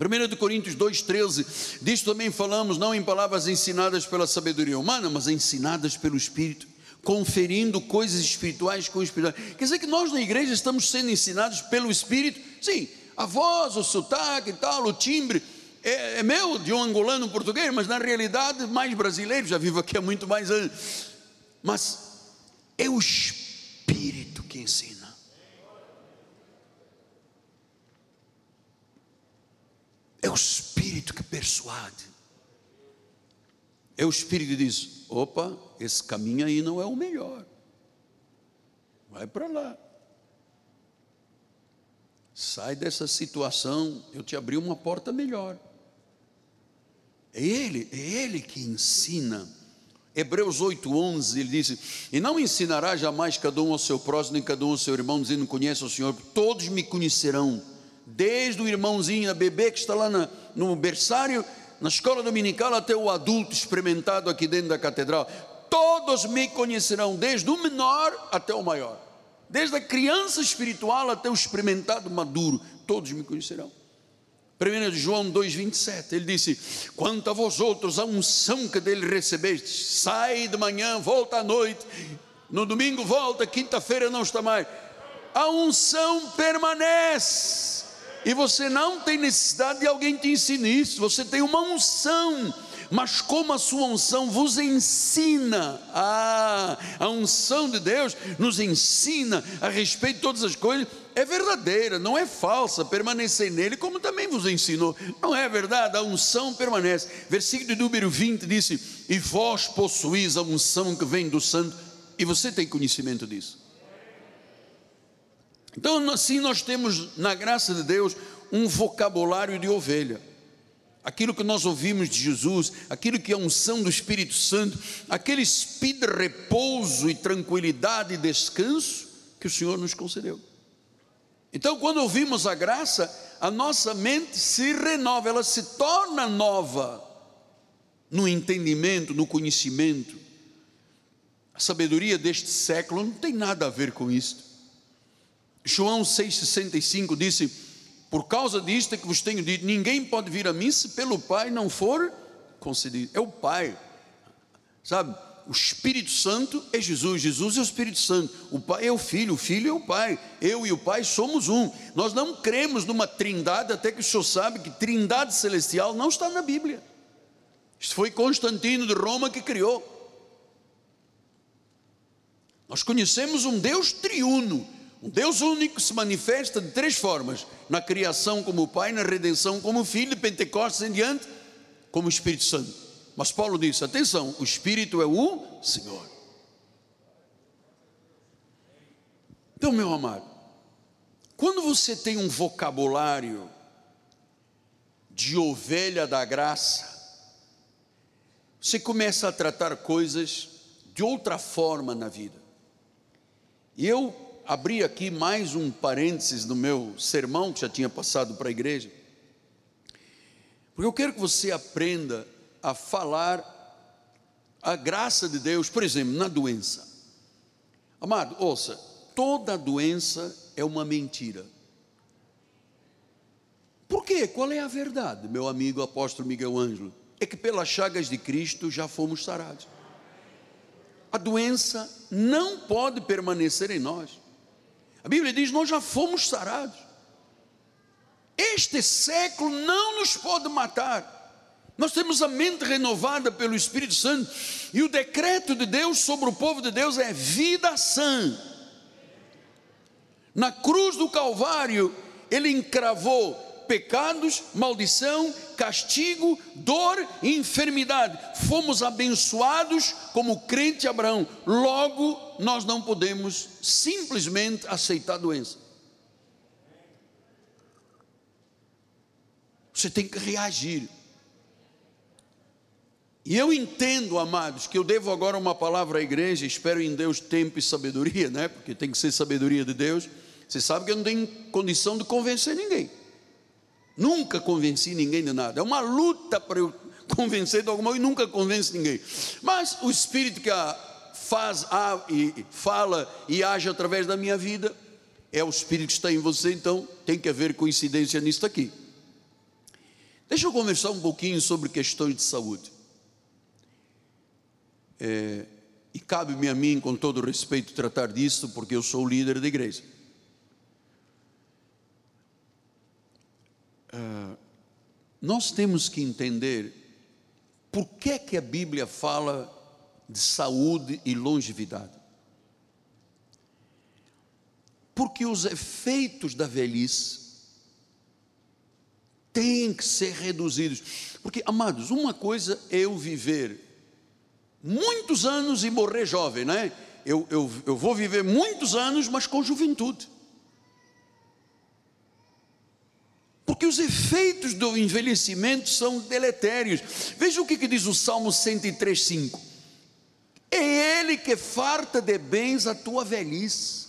1 Coríntios 2,13, disso também falamos, não em palavras ensinadas pela sabedoria humana, mas ensinadas pelo Espírito, conferindo coisas espirituais com espirituais. Quer dizer que nós na igreja estamos sendo ensinados pelo Espírito, sim, a voz, o sotaque e tal, o timbre, é, é meu, de um angolano português, mas na realidade mais brasileiro, já vivo aqui há muito mais anos. Mas é o Espírito que ensina. É o Espírito que persuade. É o Espírito que diz: opa, esse caminho aí não é o melhor. Vai para lá. Sai dessa situação, eu te abri uma porta melhor. É Ele, é Ele que ensina. Hebreus 8,11, ele diz: E não ensinará jamais cada um ao seu próximo, nem cada um ao seu irmão, dizendo: Conhece o Senhor, todos me conhecerão, desde o irmãozinho, a bebê que está lá na, no berçário, na escola dominical, até o adulto experimentado aqui dentro da catedral, todos me conhecerão, desde o menor até o maior, desde a criança espiritual até o experimentado maduro, todos me conhecerão. 1 João 2,27, ele disse: Quanto a vós outros, a unção que dele recebeste, sai de manhã, volta à noite, no domingo volta, quinta-feira não está mais. A unção permanece. E você não tem necessidade de alguém te ensinar isso. Você tem uma unção mas como a sua unção vos ensina, ah, a unção de Deus nos ensina a respeito de todas as coisas, é verdadeira, não é falsa, permanecer nele, como também vos ensinou, não é verdade, a unção permanece. Versículo número 20 disse: E vós possuís a unção que vem do Santo, e você tem conhecimento disso. Então, assim, nós temos, na graça de Deus, um vocabulário de ovelha aquilo que nós ouvimos de Jesus, aquilo que é unção do Espírito Santo, aquele espírito de repouso e tranquilidade e descanso que o Senhor nos concedeu. Então, quando ouvimos a graça, a nossa mente se renova, ela se torna nova no entendimento, no conhecimento. A sabedoria deste século não tem nada a ver com isso. João 6,65 disse: por causa disto é que vos tenho dito: ninguém pode vir a mim se pelo Pai não for concedido. É o Pai, sabe? O Espírito Santo é Jesus, Jesus é o Espírito Santo, o Pai é o Filho, o Filho é o Pai, eu e o Pai somos um. Nós não cremos numa trindade, até que o senhor sabe que trindade celestial não está na Bíblia. Foi Constantino de Roma que criou. Nós conhecemos um Deus triuno, Deus único se manifesta de três formas: na criação como Pai, na redenção como Filho, Pentecostes em diante, como Espírito Santo. Mas Paulo disse: atenção, o Espírito é o Senhor. Então, meu amado, quando você tem um vocabulário de ovelha da graça, você começa a tratar coisas de outra forma na vida. Eu abrir aqui mais um parênteses no meu sermão que já tinha passado para a igreja, porque eu quero que você aprenda a falar a graça de Deus, por exemplo, na doença. Amado, ouça, toda doença é uma mentira. Por quê? Qual é a verdade, meu amigo apóstolo Miguel Ângelo? É que pelas chagas de Cristo já fomos sarados. A doença não pode permanecer em nós. A Bíblia diz: Nós já fomos sarados. Este século não nos pode matar. Nós temos a mente renovada pelo Espírito Santo e o decreto de Deus sobre o povo de Deus é vida sã. Na cruz do Calvário, ele encravou pecados, maldição, castigo, dor e enfermidade. Fomos abençoados como crente Abraão. Logo, nós não podemos simplesmente aceitar a doença. Você tem que reagir. E eu entendo, amados, que eu devo agora uma palavra à igreja, espero em Deus tempo e sabedoria, né? Porque tem que ser sabedoria de Deus. Você sabe que eu não tenho condição de convencer ninguém. Nunca convenci ninguém de nada. É uma luta para eu convencer de alguma coisa e nunca convence ninguém. Mas o Espírito que faz, e fala e age através da minha vida é o Espírito que está em você, então tem que haver coincidência nisso aqui. Deixa eu conversar um pouquinho sobre questões de saúde. É, e cabe-me a mim, com todo respeito, tratar disso, porque eu sou o líder da igreja. Ah, nós temos que entender por que, que a Bíblia fala de saúde e longevidade. Porque os efeitos da velhice têm que ser reduzidos. Porque, amados, uma coisa é eu viver muitos anos e morrer jovem, né? Eu, eu, eu vou viver muitos anos, mas com juventude. Porque os efeitos do envelhecimento são deletérios. Veja o que, que diz o Salmo 103,5. É Ele que farta de bens a tua velhice.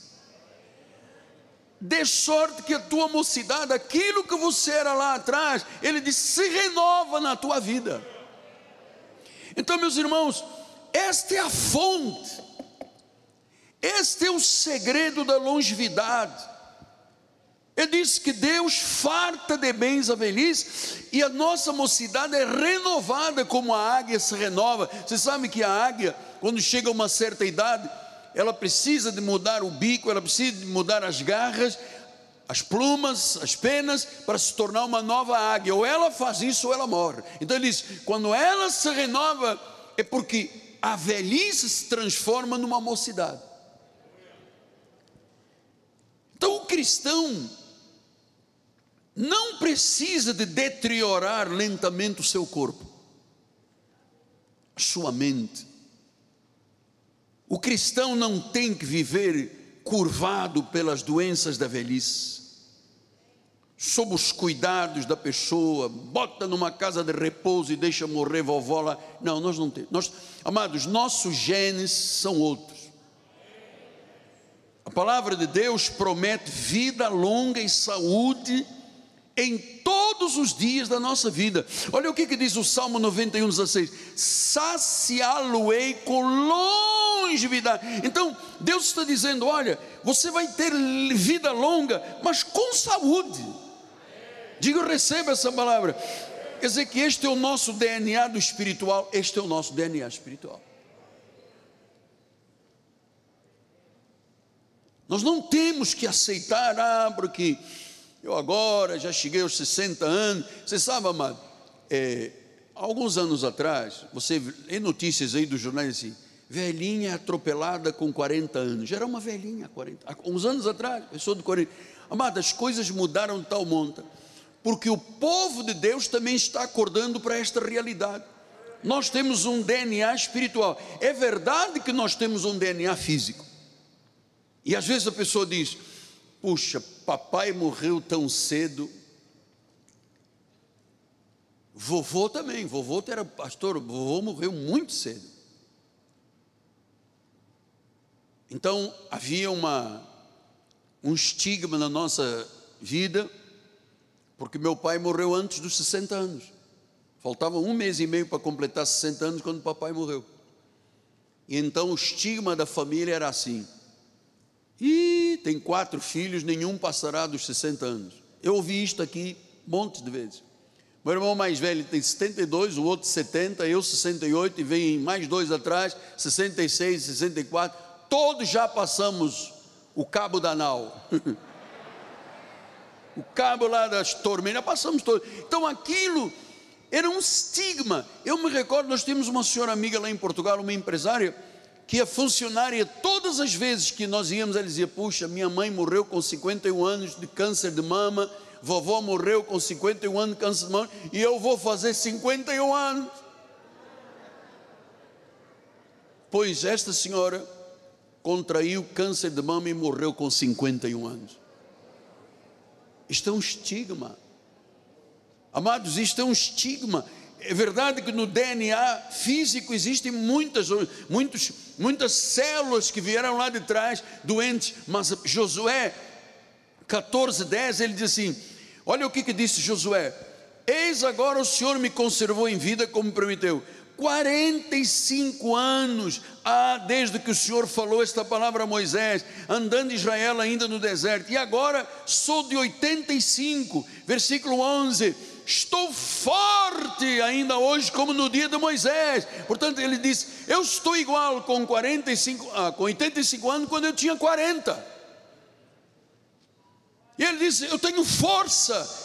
De sorte que a tua mocidade, aquilo que você era lá atrás, Ele diz, se renova na tua vida. Então, meus irmãos, esta é a fonte, este é o segredo da longevidade ele diz que Deus farta de bens a velhice e a nossa mocidade é renovada como a águia se renova. Você sabe que a águia, quando chega a uma certa idade, ela precisa de mudar o bico, ela precisa de mudar as garras, as plumas, as penas, para se tornar uma nova águia. Ou ela faz isso ou ela morre. Então ele diz: quando ela se renova, é porque a velhice se transforma numa mocidade. Então o cristão não precisa de deteriorar lentamente o seu corpo, sua mente. O cristão não tem que viver curvado pelas doenças da velhice, sob os cuidados da pessoa, bota numa casa de repouso e deixa morrer vovó lá. Não, nós não temos. Nós, amados, nossos genes são outros. A palavra de Deus promete vida longa e saúde em todos os dias da nossa vida. Olha o que, que diz o Salmo 91, 16: saciá-lo-ei com longevidade. Então, Deus está dizendo: olha, você vai ter vida longa, mas com saúde. Diga, receba essa palavra. Quer dizer que este é o nosso DNA do espiritual, este é o nosso DNA espiritual. Nós não temos que aceitar, ah, porque eu agora já cheguei aos 60 anos. Você sabe, amado, é, alguns anos atrás, você lê notícias aí dos jornais assim, velhinha atropelada com 40 anos. Já era uma velhinha, 40, uns anos atrás, pessoa de 40. Amado, as coisas mudaram de tal monta, porque o povo de Deus também está acordando para esta realidade. Nós temos um DNA espiritual. É verdade que nós temos um DNA físico. E às vezes a pessoa diz: Puxa, papai morreu tão cedo. Vovô também, vovô era pastor, vovô morreu muito cedo. Então havia uma, um estigma na nossa vida, porque meu pai morreu antes dos 60 anos. Faltava um mês e meio para completar 60 anos quando papai morreu. E então o estigma da família era assim: e tem quatro filhos, nenhum passará dos 60 anos. Eu ouvi isto aqui montes de vezes. Meu irmão mais velho tem 72, o outro 70, eu 68 e vem mais dois atrás, 66, 64. Todos já passamos o cabo da nau. *laughs* o cabo lá das tormentas, passamos todos. Então aquilo era um estigma. Eu me recordo, nós temos uma senhora amiga lá em Portugal, uma empresária, que a funcionária, todas as vezes que nós íamos, ela dizia: Puxa, minha mãe morreu com 51 anos de câncer de mama, vovó morreu com 51 anos de câncer de mama, e eu vou fazer 51 anos. Pois esta senhora contraiu câncer de mama e morreu com 51 anos. Isto é um estigma. Amados, isto é um estigma. É verdade que no DNA físico existem muitas, muitos, muitas células que vieram lá de trás doentes, mas Josué 14, 10, ele diz assim: olha o que, que disse Josué: Eis agora o Senhor me conservou em vida como prometeu. 45 anos ah, desde que o Senhor falou esta palavra a Moisés, andando Israel ainda no deserto, e agora sou de 85, versículo 11 estou forte ainda hoje, como no dia de Moisés. Portanto, ele diz: Eu estou igual com 45, ah, com 85 anos quando eu tinha 40. E ele diz: Eu tenho força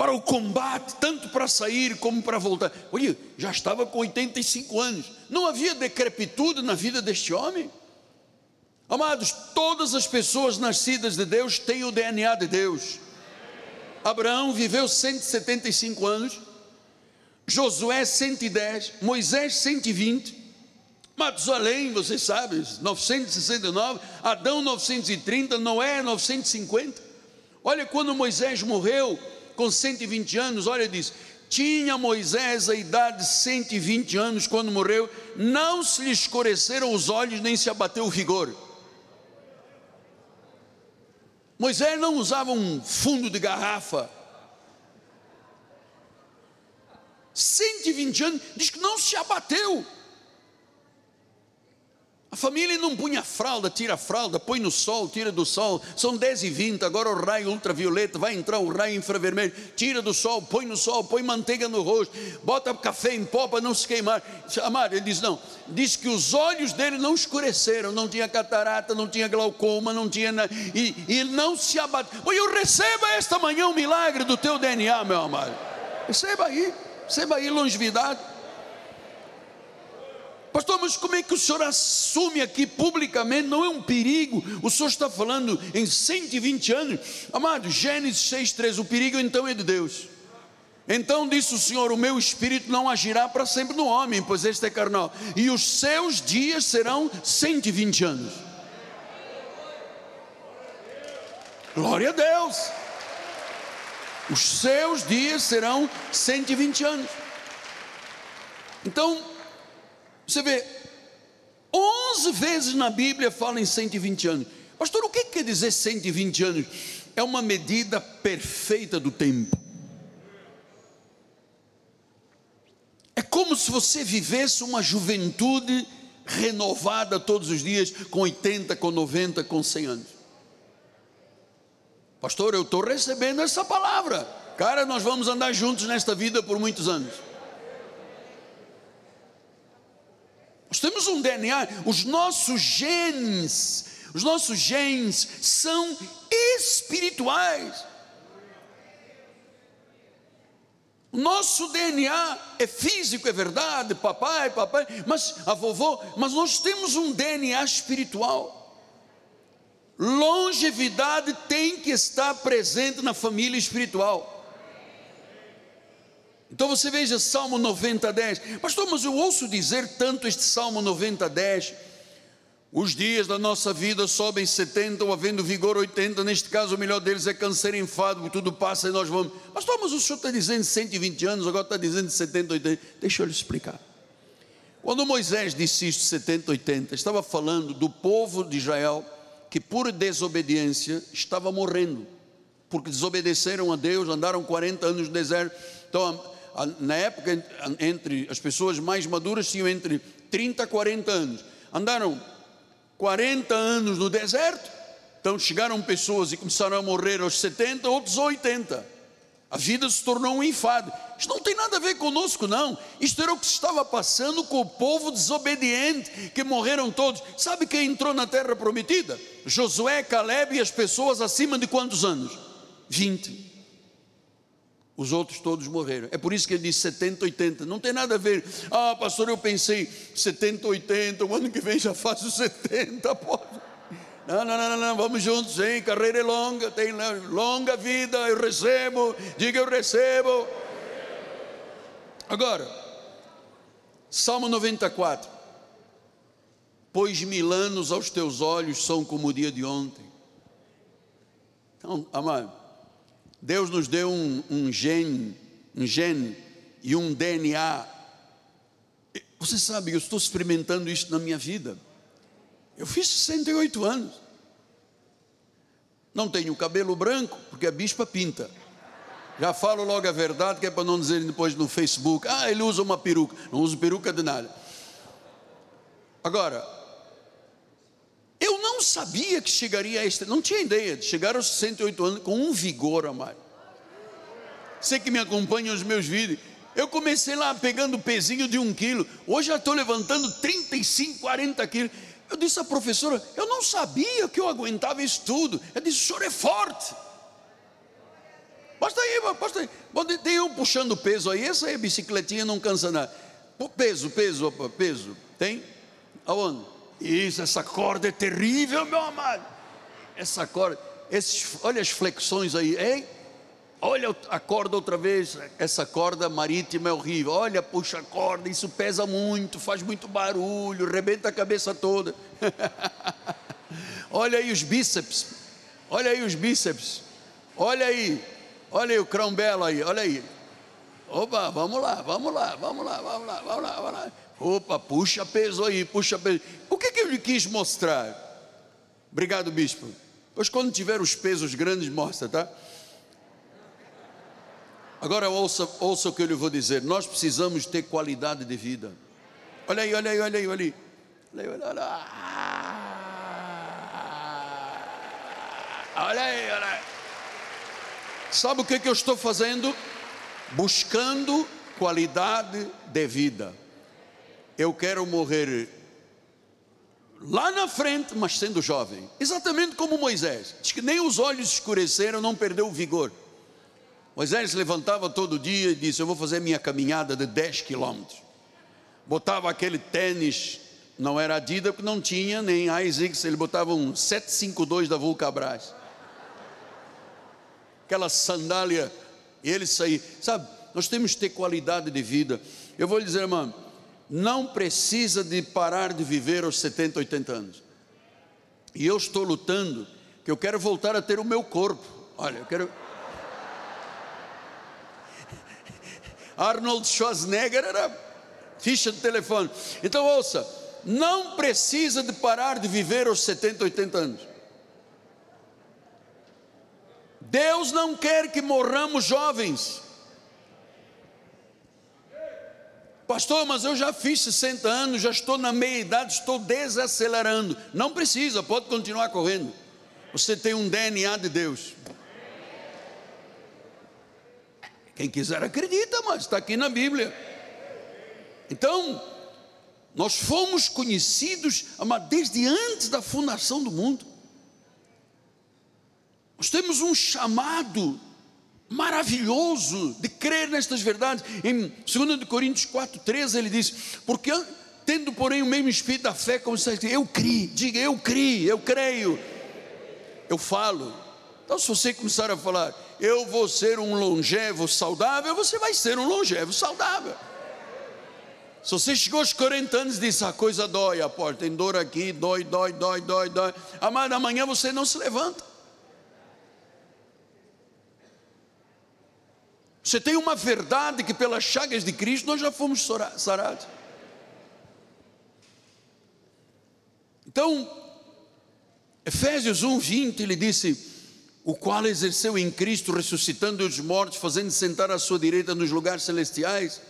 para o combate, tanto para sair como para voltar. Olha, já estava com 85 anos. Não havia decrepitude na vida deste homem. Amados, todas as pessoas nascidas de Deus têm o DNA de Deus. Abraão viveu 175 anos, Josué 110, Moisés 120, Matusalém, vocês sabem, 969, Adão 930, Noé 950. Olha quando Moisés morreu com 120 anos, olha diz: tinha Moisés a idade de 120 anos quando morreu, não se lhe escureceram os olhos nem se abateu o vigor. Moisés não usava um fundo de garrafa. 120 anos, diz que não se abateu. Família não punha fralda, tira a fralda, põe no sol, tira do sol. São 10 e 20, agora o raio ultravioleta, vai entrar o raio infravermelho, tira do sol, põe no sol, põe manteiga no rosto, bota café em pó para não se queimar. Amado, ele diz: não, diz que os olhos dele não escureceram, não tinha catarata, não tinha glaucoma, não tinha nada, e, e não se abateu. Oi, eu receba esta manhã o milagre do teu DNA, meu amado. Receba aí, receba aí longevidade. Pastor, mas como é que o senhor assume aqui publicamente? Não é um perigo? O senhor está falando em 120 anos. Amado, Gênesis 6,3: o perigo então é de Deus. Então disse o Senhor: O meu espírito não agirá para sempre no homem, pois este é carnal, e os seus dias serão 120 anos. Glória a Deus. Os seus dias serão 120 anos. Então, você vê, 11 vezes na Bíblia fala em 120 anos. Pastor, o que quer dizer 120 anos? É uma medida perfeita do tempo. É como se você vivesse uma juventude renovada todos os dias, com 80, com 90, com 100 anos. Pastor, eu estou recebendo essa palavra. Cara, nós vamos andar juntos nesta vida por muitos anos. Nós temos um DNA, os nossos genes, os nossos genes são espirituais. O nosso DNA é físico, é verdade, papai, papai, mas a vovó, mas nós temos um DNA espiritual. Longevidade tem que estar presente na família espiritual. Então você veja Salmo 90, 10. Pastor, mas eu ouço dizer tanto este Salmo 90, 10. Os dias da nossa vida sobem 70 ou havendo vigor 80. Neste caso, o melhor deles é câncer enfado, tudo passa e nós vamos. Pastor, mas o senhor está dizendo 120 anos, agora está dizendo 70, 80. Deixa eu lhe explicar. Quando Moisés disse isto, 70, 80, estava falando do povo de Israel que, por desobediência, estava morrendo, porque desobedeceram a Deus, andaram 40 anos no deserto. Então, na época, entre as pessoas mais maduras tinham entre 30 a 40 anos. Andaram 40 anos no deserto, então chegaram pessoas e começaram a morrer aos 70, outros 80. A vida se tornou um enfado. Isto não tem nada a ver conosco, não. Isto era o que estava passando com o povo desobediente, que morreram todos. Sabe quem entrou na terra prometida? Josué, Caleb e as pessoas acima de quantos anos? 20 os outros todos morreram. É por isso que ele diz 70, 80. Não tem nada a ver. Ah, pastor, eu pensei 70, 80. O ano que vem já faço 70. Pode. Não, não, não, não, vamos juntos, hein? Carreira é longa, tem longa vida. Eu recebo. Diga, eu recebo. Agora, Salmo 94. Pois mil anos aos teus olhos são como o dia de ontem. Então, amado, Deus nos deu um, um gene, um gene e um DNA. Você sabe, eu estou experimentando isso na minha vida. Eu fiz 68 anos. Não tenho cabelo branco, porque a bispa pinta. Já falo logo a verdade, que é para não dizer depois no Facebook, ah, ele usa uma peruca. Não uso peruca de nada. Agora, eu não sabia que chegaria a este, não tinha ideia de chegar aos 68 anos com um vigor, amado. Você que me acompanha nos meus vídeos, eu comecei lá pegando pezinho de um quilo, hoje já estou levantando 35, 40 quilos. Eu disse à professora, eu não sabia que eu aguentava isso tudo. Eu disse, o senhor é forte. Basta aí, basta aí. Tem eu puxando peso aí, essa aí, bicicletinha não cansa nada. Peso, peso, peso. Tem? Aonde? Isso, essa corda é terrível, meu amado. Essa corda, esses, olha as flexões aí, hein? Olha a corda outra vez, essa corda marítima é horrível. Olha, puxa a corda, isso pesa muito, faz muito barulho, rebenta a cabeça toda. *laughs* olha aí os bíceps, olha aí os bíceps, olha aí, olha aí o crambelo aí, olha aí. Opa, vamos lá, vamos lá, vamos lá, vamos lá, vamos lá, vamos lá. Opa, puxa peso aí, puxa peso. O que, que eu lhe quis mostrar? Obrigado, bispo. Pois quando tiver os pesos grandes, mostra, tá? Agora ouça, ouça o que eu lhe vou dizer. Nós precisamos ter qualidade de vida. Olha aí, olha aí, olha aí, olha aí. Olha aí, olha aí. Sabe o que, que eu estou fazendo? Buscando qualidade de vida. Eu quero morrer lá na frente, mas sendo jovem. Exatamente como Moisés. Diz que nem os olhos escureceram, não perdeu o vigor. Moisés levantava todo dia e disse: Eu vou fazer minha caminhada de 10 quilômetros. Botava aquele tênis, não era Adidas, porque não tinha, nem ASICS, ele botava um 752 da Vulcabras. Aquela sandália, ele saía. Sabe, nós temos que ter qualidade de vida. Eu vou lhe dizer, irmão, não precisa de parar de viver aos 70, 80 anos. E eu estou lutando, que eu quero voltar a ter o meu corpo. Olha, eu quero. *laughs* Arnold Schwarzenegger era ficha de telefone. Então ouça, não precisa de parar de viver aos 70, 80 anos. Deus não quer que morramos jovens. Pastor, mas eu já fiz 60 anos, já estou na meia idade, estou desacelerando. Não precisa, pode continuar correndo. Você tem um DNA de Deus. Quem quiser acredita, mas está aqui na Bíblia. Então, nós fomos conhecidos desde antes da fundação do mundo. Nós temos um chamado maravilhoso de crer nestas verdades. Em 2 Coríntios 4,13 ele diz: Porque tendo, porém, o mesmo espírito da fé, como escrito, eu criei, diga eu criei, eu creio, eu falo. Então, se você começar a falar, eu vou ser um longevo saudável, você vai ser um longevo saudável. Se você chegou aos 40 anos e disse, a coisa dói, a porta tem dor aqui, dói, dói, dói, dói, dói. Amanhã você não se levanta. Você tem uma verdade que pelas chagas de Cristo nós já fomos sarados. Então, Efésios 1, 20, ele disse: o qual exerceu em Cristo, ressuscitando os mortos, fazendo sentar à sua direita nos lugares celestiais,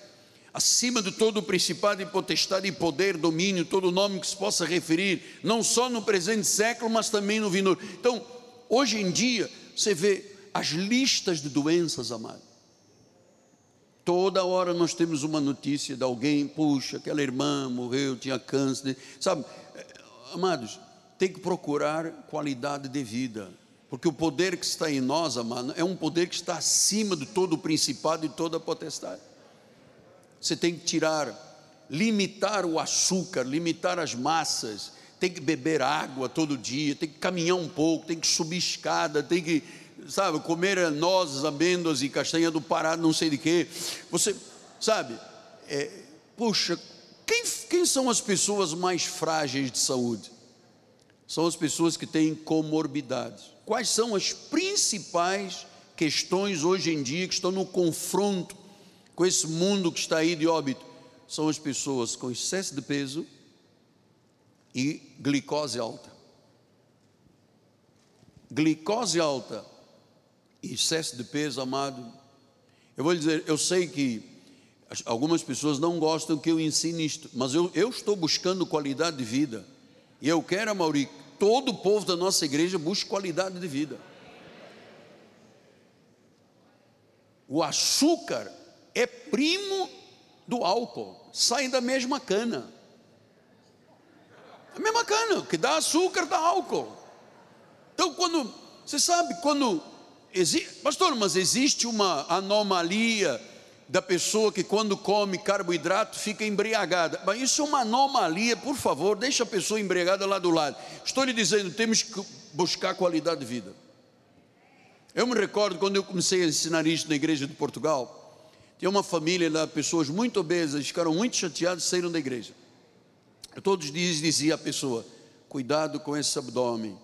acima de todo o principado e potestade e poder, domínio, todo nome que se possa referir, não só no presente século, mas também no vindouro. Então, hoje em dia, você vê as listas de doenças, amado. Toda hora nós temos uma notícia de alguém, puxa, aquela irmã morreu, tinha câncer, sabe? Eh, amados, tem que procurar qualidade de vida porque o poder que está em nós, amado, é um poder que está acima de todo o principado e toda a potestade. Você tem que tirar, limitar o açúcar, limitar as massas, tem que beber água todo dia, tem que caminhar um pouco, tem que subir escada, tem que, sabe, comer nozes, amêndoas e castanha do Pará, não sei de quê. Você, sabe, é, puxa, quem, quem são as pessoas mais frágeis de saúde? São as pessoas que têm comorbidades quais são as principais questões hoje em dia que estão no confronto com esse mundo que está aí de óbito? São as pessoas com excesso de peso e glicose alta. Glicose alta excesso de peso, amado. Eu vou dizer, eu sei que algumas pessoas não gostam que eu ensine isto, mas eu, eu estou buscando qualidade de vida. E eu quero, Mauri, todo o povo da nossa igreja busque qualidade de vida. O açúcar é primo do álcool, sai da mesma cana. A mesma cana, que dá açúcar, dá álcool. Então, quando, você sabe, quando, pastor, mas existe uma anomalia da pessoa que quando come carboidrato fica embriagada. Mas isso é uma anomalia, por favor, deixa a pessoa embriagada lá do lado. Estou lhe dizendo, temos que buscar qualidade de vida. Eu me recordo quando eu comecei a ensinar isso na igreja de Portugal, tinha uma família lá, pessoas muito obesas, ficaram muito chateados e saíram da igreja. Todos os dias dizia à pessoa: cuidado com esse abdômen.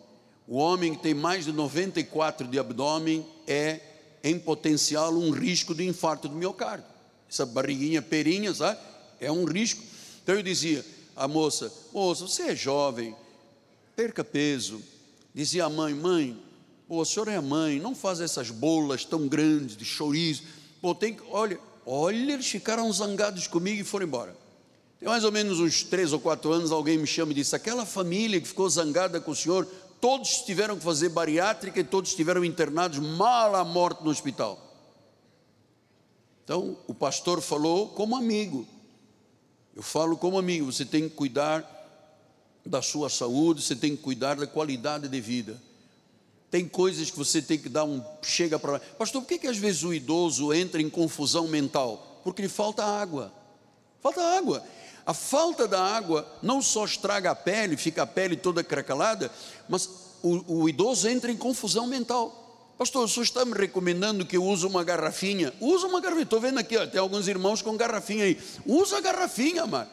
O homem que tem mais de 94 de abdômen é em potencial um risco de infarto do miocárdio. Essa barriguinha perinha, sabe? É um risco. Então eu dizia à moça: Moça, você é jovem, perca peso. Dizia a mãe: Mãe, pô, a senhora é a mãe, não faz essas bolas tão grandes de chouriço. Pô, tem que, olha, olha, eles ficaram zangados comigo e foram embora. Tem mais ou menos uns três ou quatro anos, alguém me chama e disse: aquela família que ficou zangada com o senhor, todos tiveram que fazer bariátrica e todos estiveram internados mal à morte no hospital. Então, o pastor falou como amigo. Eu falo como amigo, você tem que cuidar da sua saúde, você tem que cuidar da qualidade de vida. Tem coisas que você tem que dar um chega para lá. Pastor, por que, que às vezes o idoso entra em confusão mental? Porque lhe falta água. Falta água. A falta da água não só estraga a pele, fica a pele toda cracalada, mas o, o idoso entra em confusão mental. Pastor, o senhor está me recomendando que eu use uma garrafinha? Usa uma garrafinha. Estou vendo aqui, ó, tem alguns irmãos com garrafinha aí. Usa a garrafinha, mano.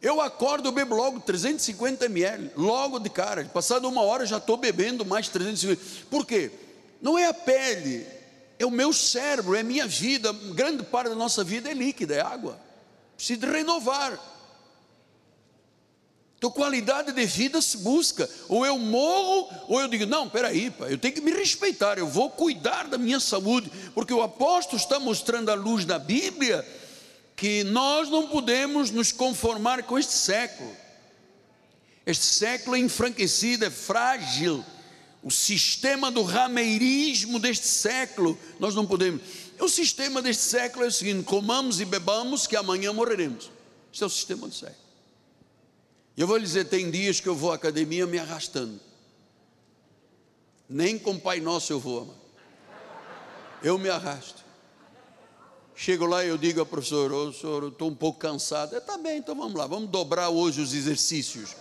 Eu acordo, bebo logo 350 ml, logo de cara. Passado uma hora já estou bebendo mais 350. Por quê? Não é a pele, é o meu cérebro, é a minha vida. Grande parte da nossa vida é líquida, é água precisa renovar. Então, qualidade de vida se busca. Ou eu morro, ou eu digo: não, peraí, pai, eu tenho que me respeitar, eu vou cuidar da minha saúde, porque o apóstolo está mostrando à luz da Bíblia que nós não podemos nos conformar com este século. Este século é enfranquecido, é frágil. O sistema do rameirismo deste século, nós não podemos. O sistema deste século é o seguinte: comamos e bebamos, que amanhã morreremos. Este é o sistema do século. E eu vou lhe dizer: tem dias que eu vou à academia me arrastando. Nem com Pai Nosso eu vou, amado. Eu me arrasto. Chego lá e eu digo ao professor: Ô senhor, eu estou um pouco cansado. É, bem, então vamos lá, vamos dobrar hoje os exercícios.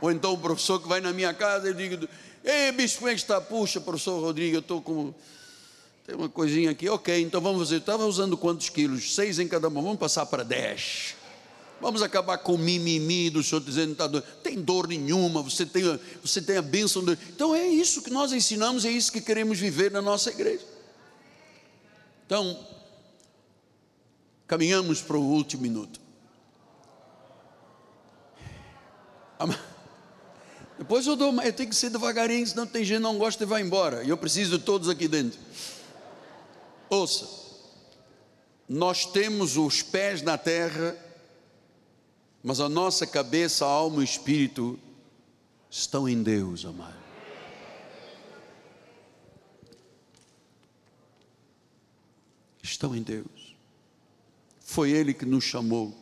Ou então o professor que vai na minha casa, eu digo: Ei, bicho, como é que está? Puxa, professor Rodrigo, eu estou com tem uma coisinha aqui, ok, então vamos fazer. Estava usando quantos quilos? Seis em cada mão, vamos passar para dez. Vamos acabar com o mimimi do senhor dizendo que está doendo. Tem dor nenhuma, você tem, você tem a bênção. Então é isso que nós ensinamos, é isso que queremos viver na nossa igreja. Então, caminhamos para o último minuto. Depois eu dou, eu tenho que ser devagarinho, senão tem gente que não gosta e vai embora. E eu preciso de todos aqui dentro. Ouça, nós temos os pés na terra, mas a nossa cabeça, a alma e espírito estão em Deus, amado. Estão em Deus. Foi Ele que nos chamou.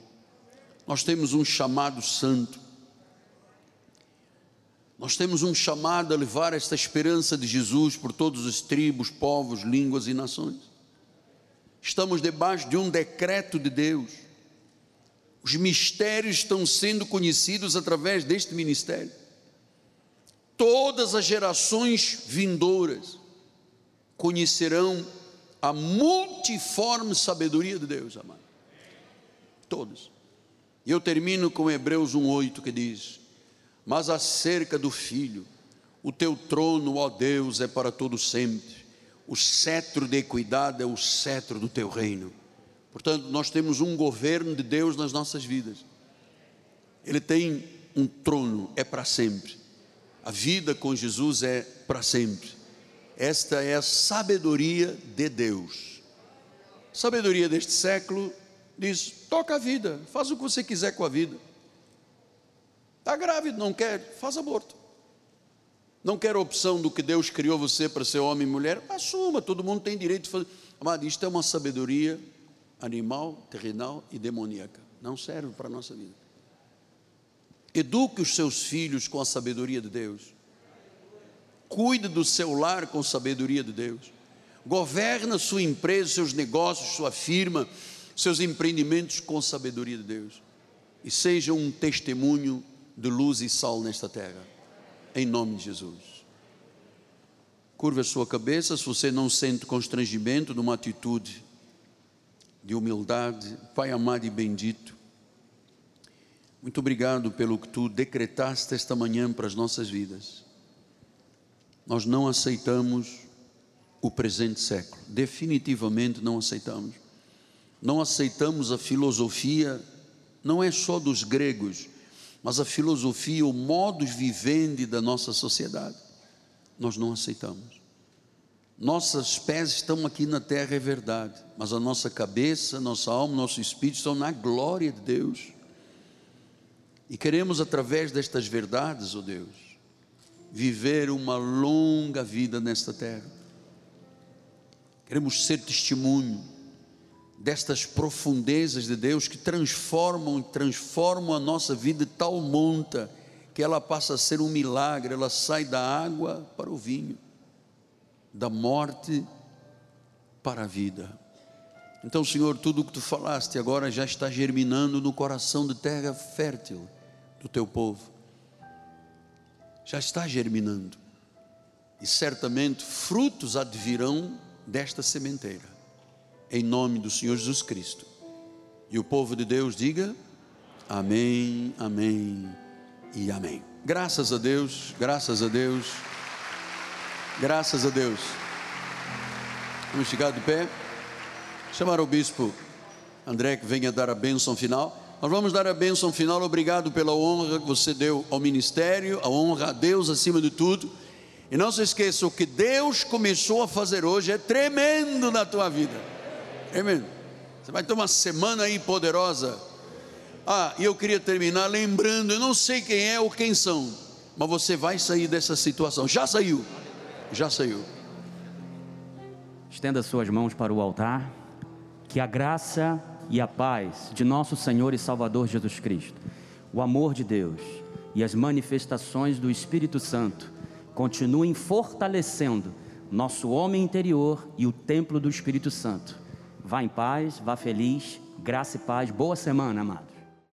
Nós temos um chamado santo. Nós temos um chamado a levar esta esperança de Jesus por todos os tribos, povos, línguas e nações estamos debaixo de um decreto de Deus. Os mistérios estão sendo conhecidos através deste ministério. Todas as gerações vindouras conhecerão a multiforme sabedoria de Deus, amado. Todas. E eu termino com Hebreus 1:8 que diz: Mas acerca do filho, o teu trono, ó Deus, é para todo sempre o cetro de equidade é o cetro do teu reino. Portanto, nós temos um governo de Deus nas nossas vidas. Ele tem um trono, é para sempre. A vida com Jesus é para sempre. Esta é a sabedoria de Deus. sabedoria deste século diz: toca a vida, faz o que você quiser com a vida. Está grávido, não quer, faz aborto não quer opção do que Deus criou você para ser homem e mulher, assuma, todo mundo tem direito de fazer. Amado, isto é uma sabedoria animal, terrenal e demoníaca. Não serve para a nossa vida. Eduque os seus filhos com a sabedoria de Deus. Cuide do seu lar com a sabedoria de Deus. Governa sua empresa, seus negócios, sua firma, seus empreendimentos com a sabedoria de Deus. E seja um testemunho de luz e sal nesta terra em nome de Jesus. Curva a sua cabeça, se você não sente constrangimento numa atitude de humildade, Pai amado e bendito, muito obrigado pelo que tu decretaste esta manhã para as nossas vidas. Nós não aceitamos o presente século, definitivamente não aceitamos. Não aceitamos a filosofia, não é só dos gregos, mas a filosofia, o modus vivendi da nossa sociedade, nós não aceitamos. Nossos pés estão aqui na terra, é verdade, mas a nossa cabeça, nossa alma, nosso espírito estão na glória de Deus. E queremos, através destas verdades, ó oh Deus, viver uma longa vida nesta terra. Queremos ser testemunho destas profundezas de Deus que transformam e transformam a nossa vida de tal monta que ela passa a ser um milagre, ela sai da água para o vinho, da morte para a vida. Então, Senhor, tudo o que tu falaste agora já está germinando no coração de terra fértil do teu povo. Já está germinando. E certamente frutos advirão desta sementeira. Em nome do Senhor Jesus Cristo. E o povo de Deus diga: Amém, Amém e Amém. Graças a Deus, graças a Deus, graças a Deus. Vamos ficar de pé. Chamar o bispo André que venha dar a bênção final. Nós vamos dar a bênção final. Obrigado pela honra que você deu ao ministério, a honra a Deus acima de tudo. E não se esqueça, o que Deus começou a fazer hoje é tremendo na tua vida. Amém. Você vai ter uma semana aí poderosa. Ah, e eu queria terminar lembrando, eu não sei quem é ou quem são, mas você vai sair dessa situação. Já saiu. Já saiu. Estenda suas mãos para o altar. Que a graça e a paz de nosso Senhor e Salvador Jesus Cristo, o amor de Deus e as manifestações do Espírito Santo continuem fortalecendo nosso homem interior e o templo do Espírito Santo. Vá em paz, vá feliz, graça e paz. Boa semana, amados.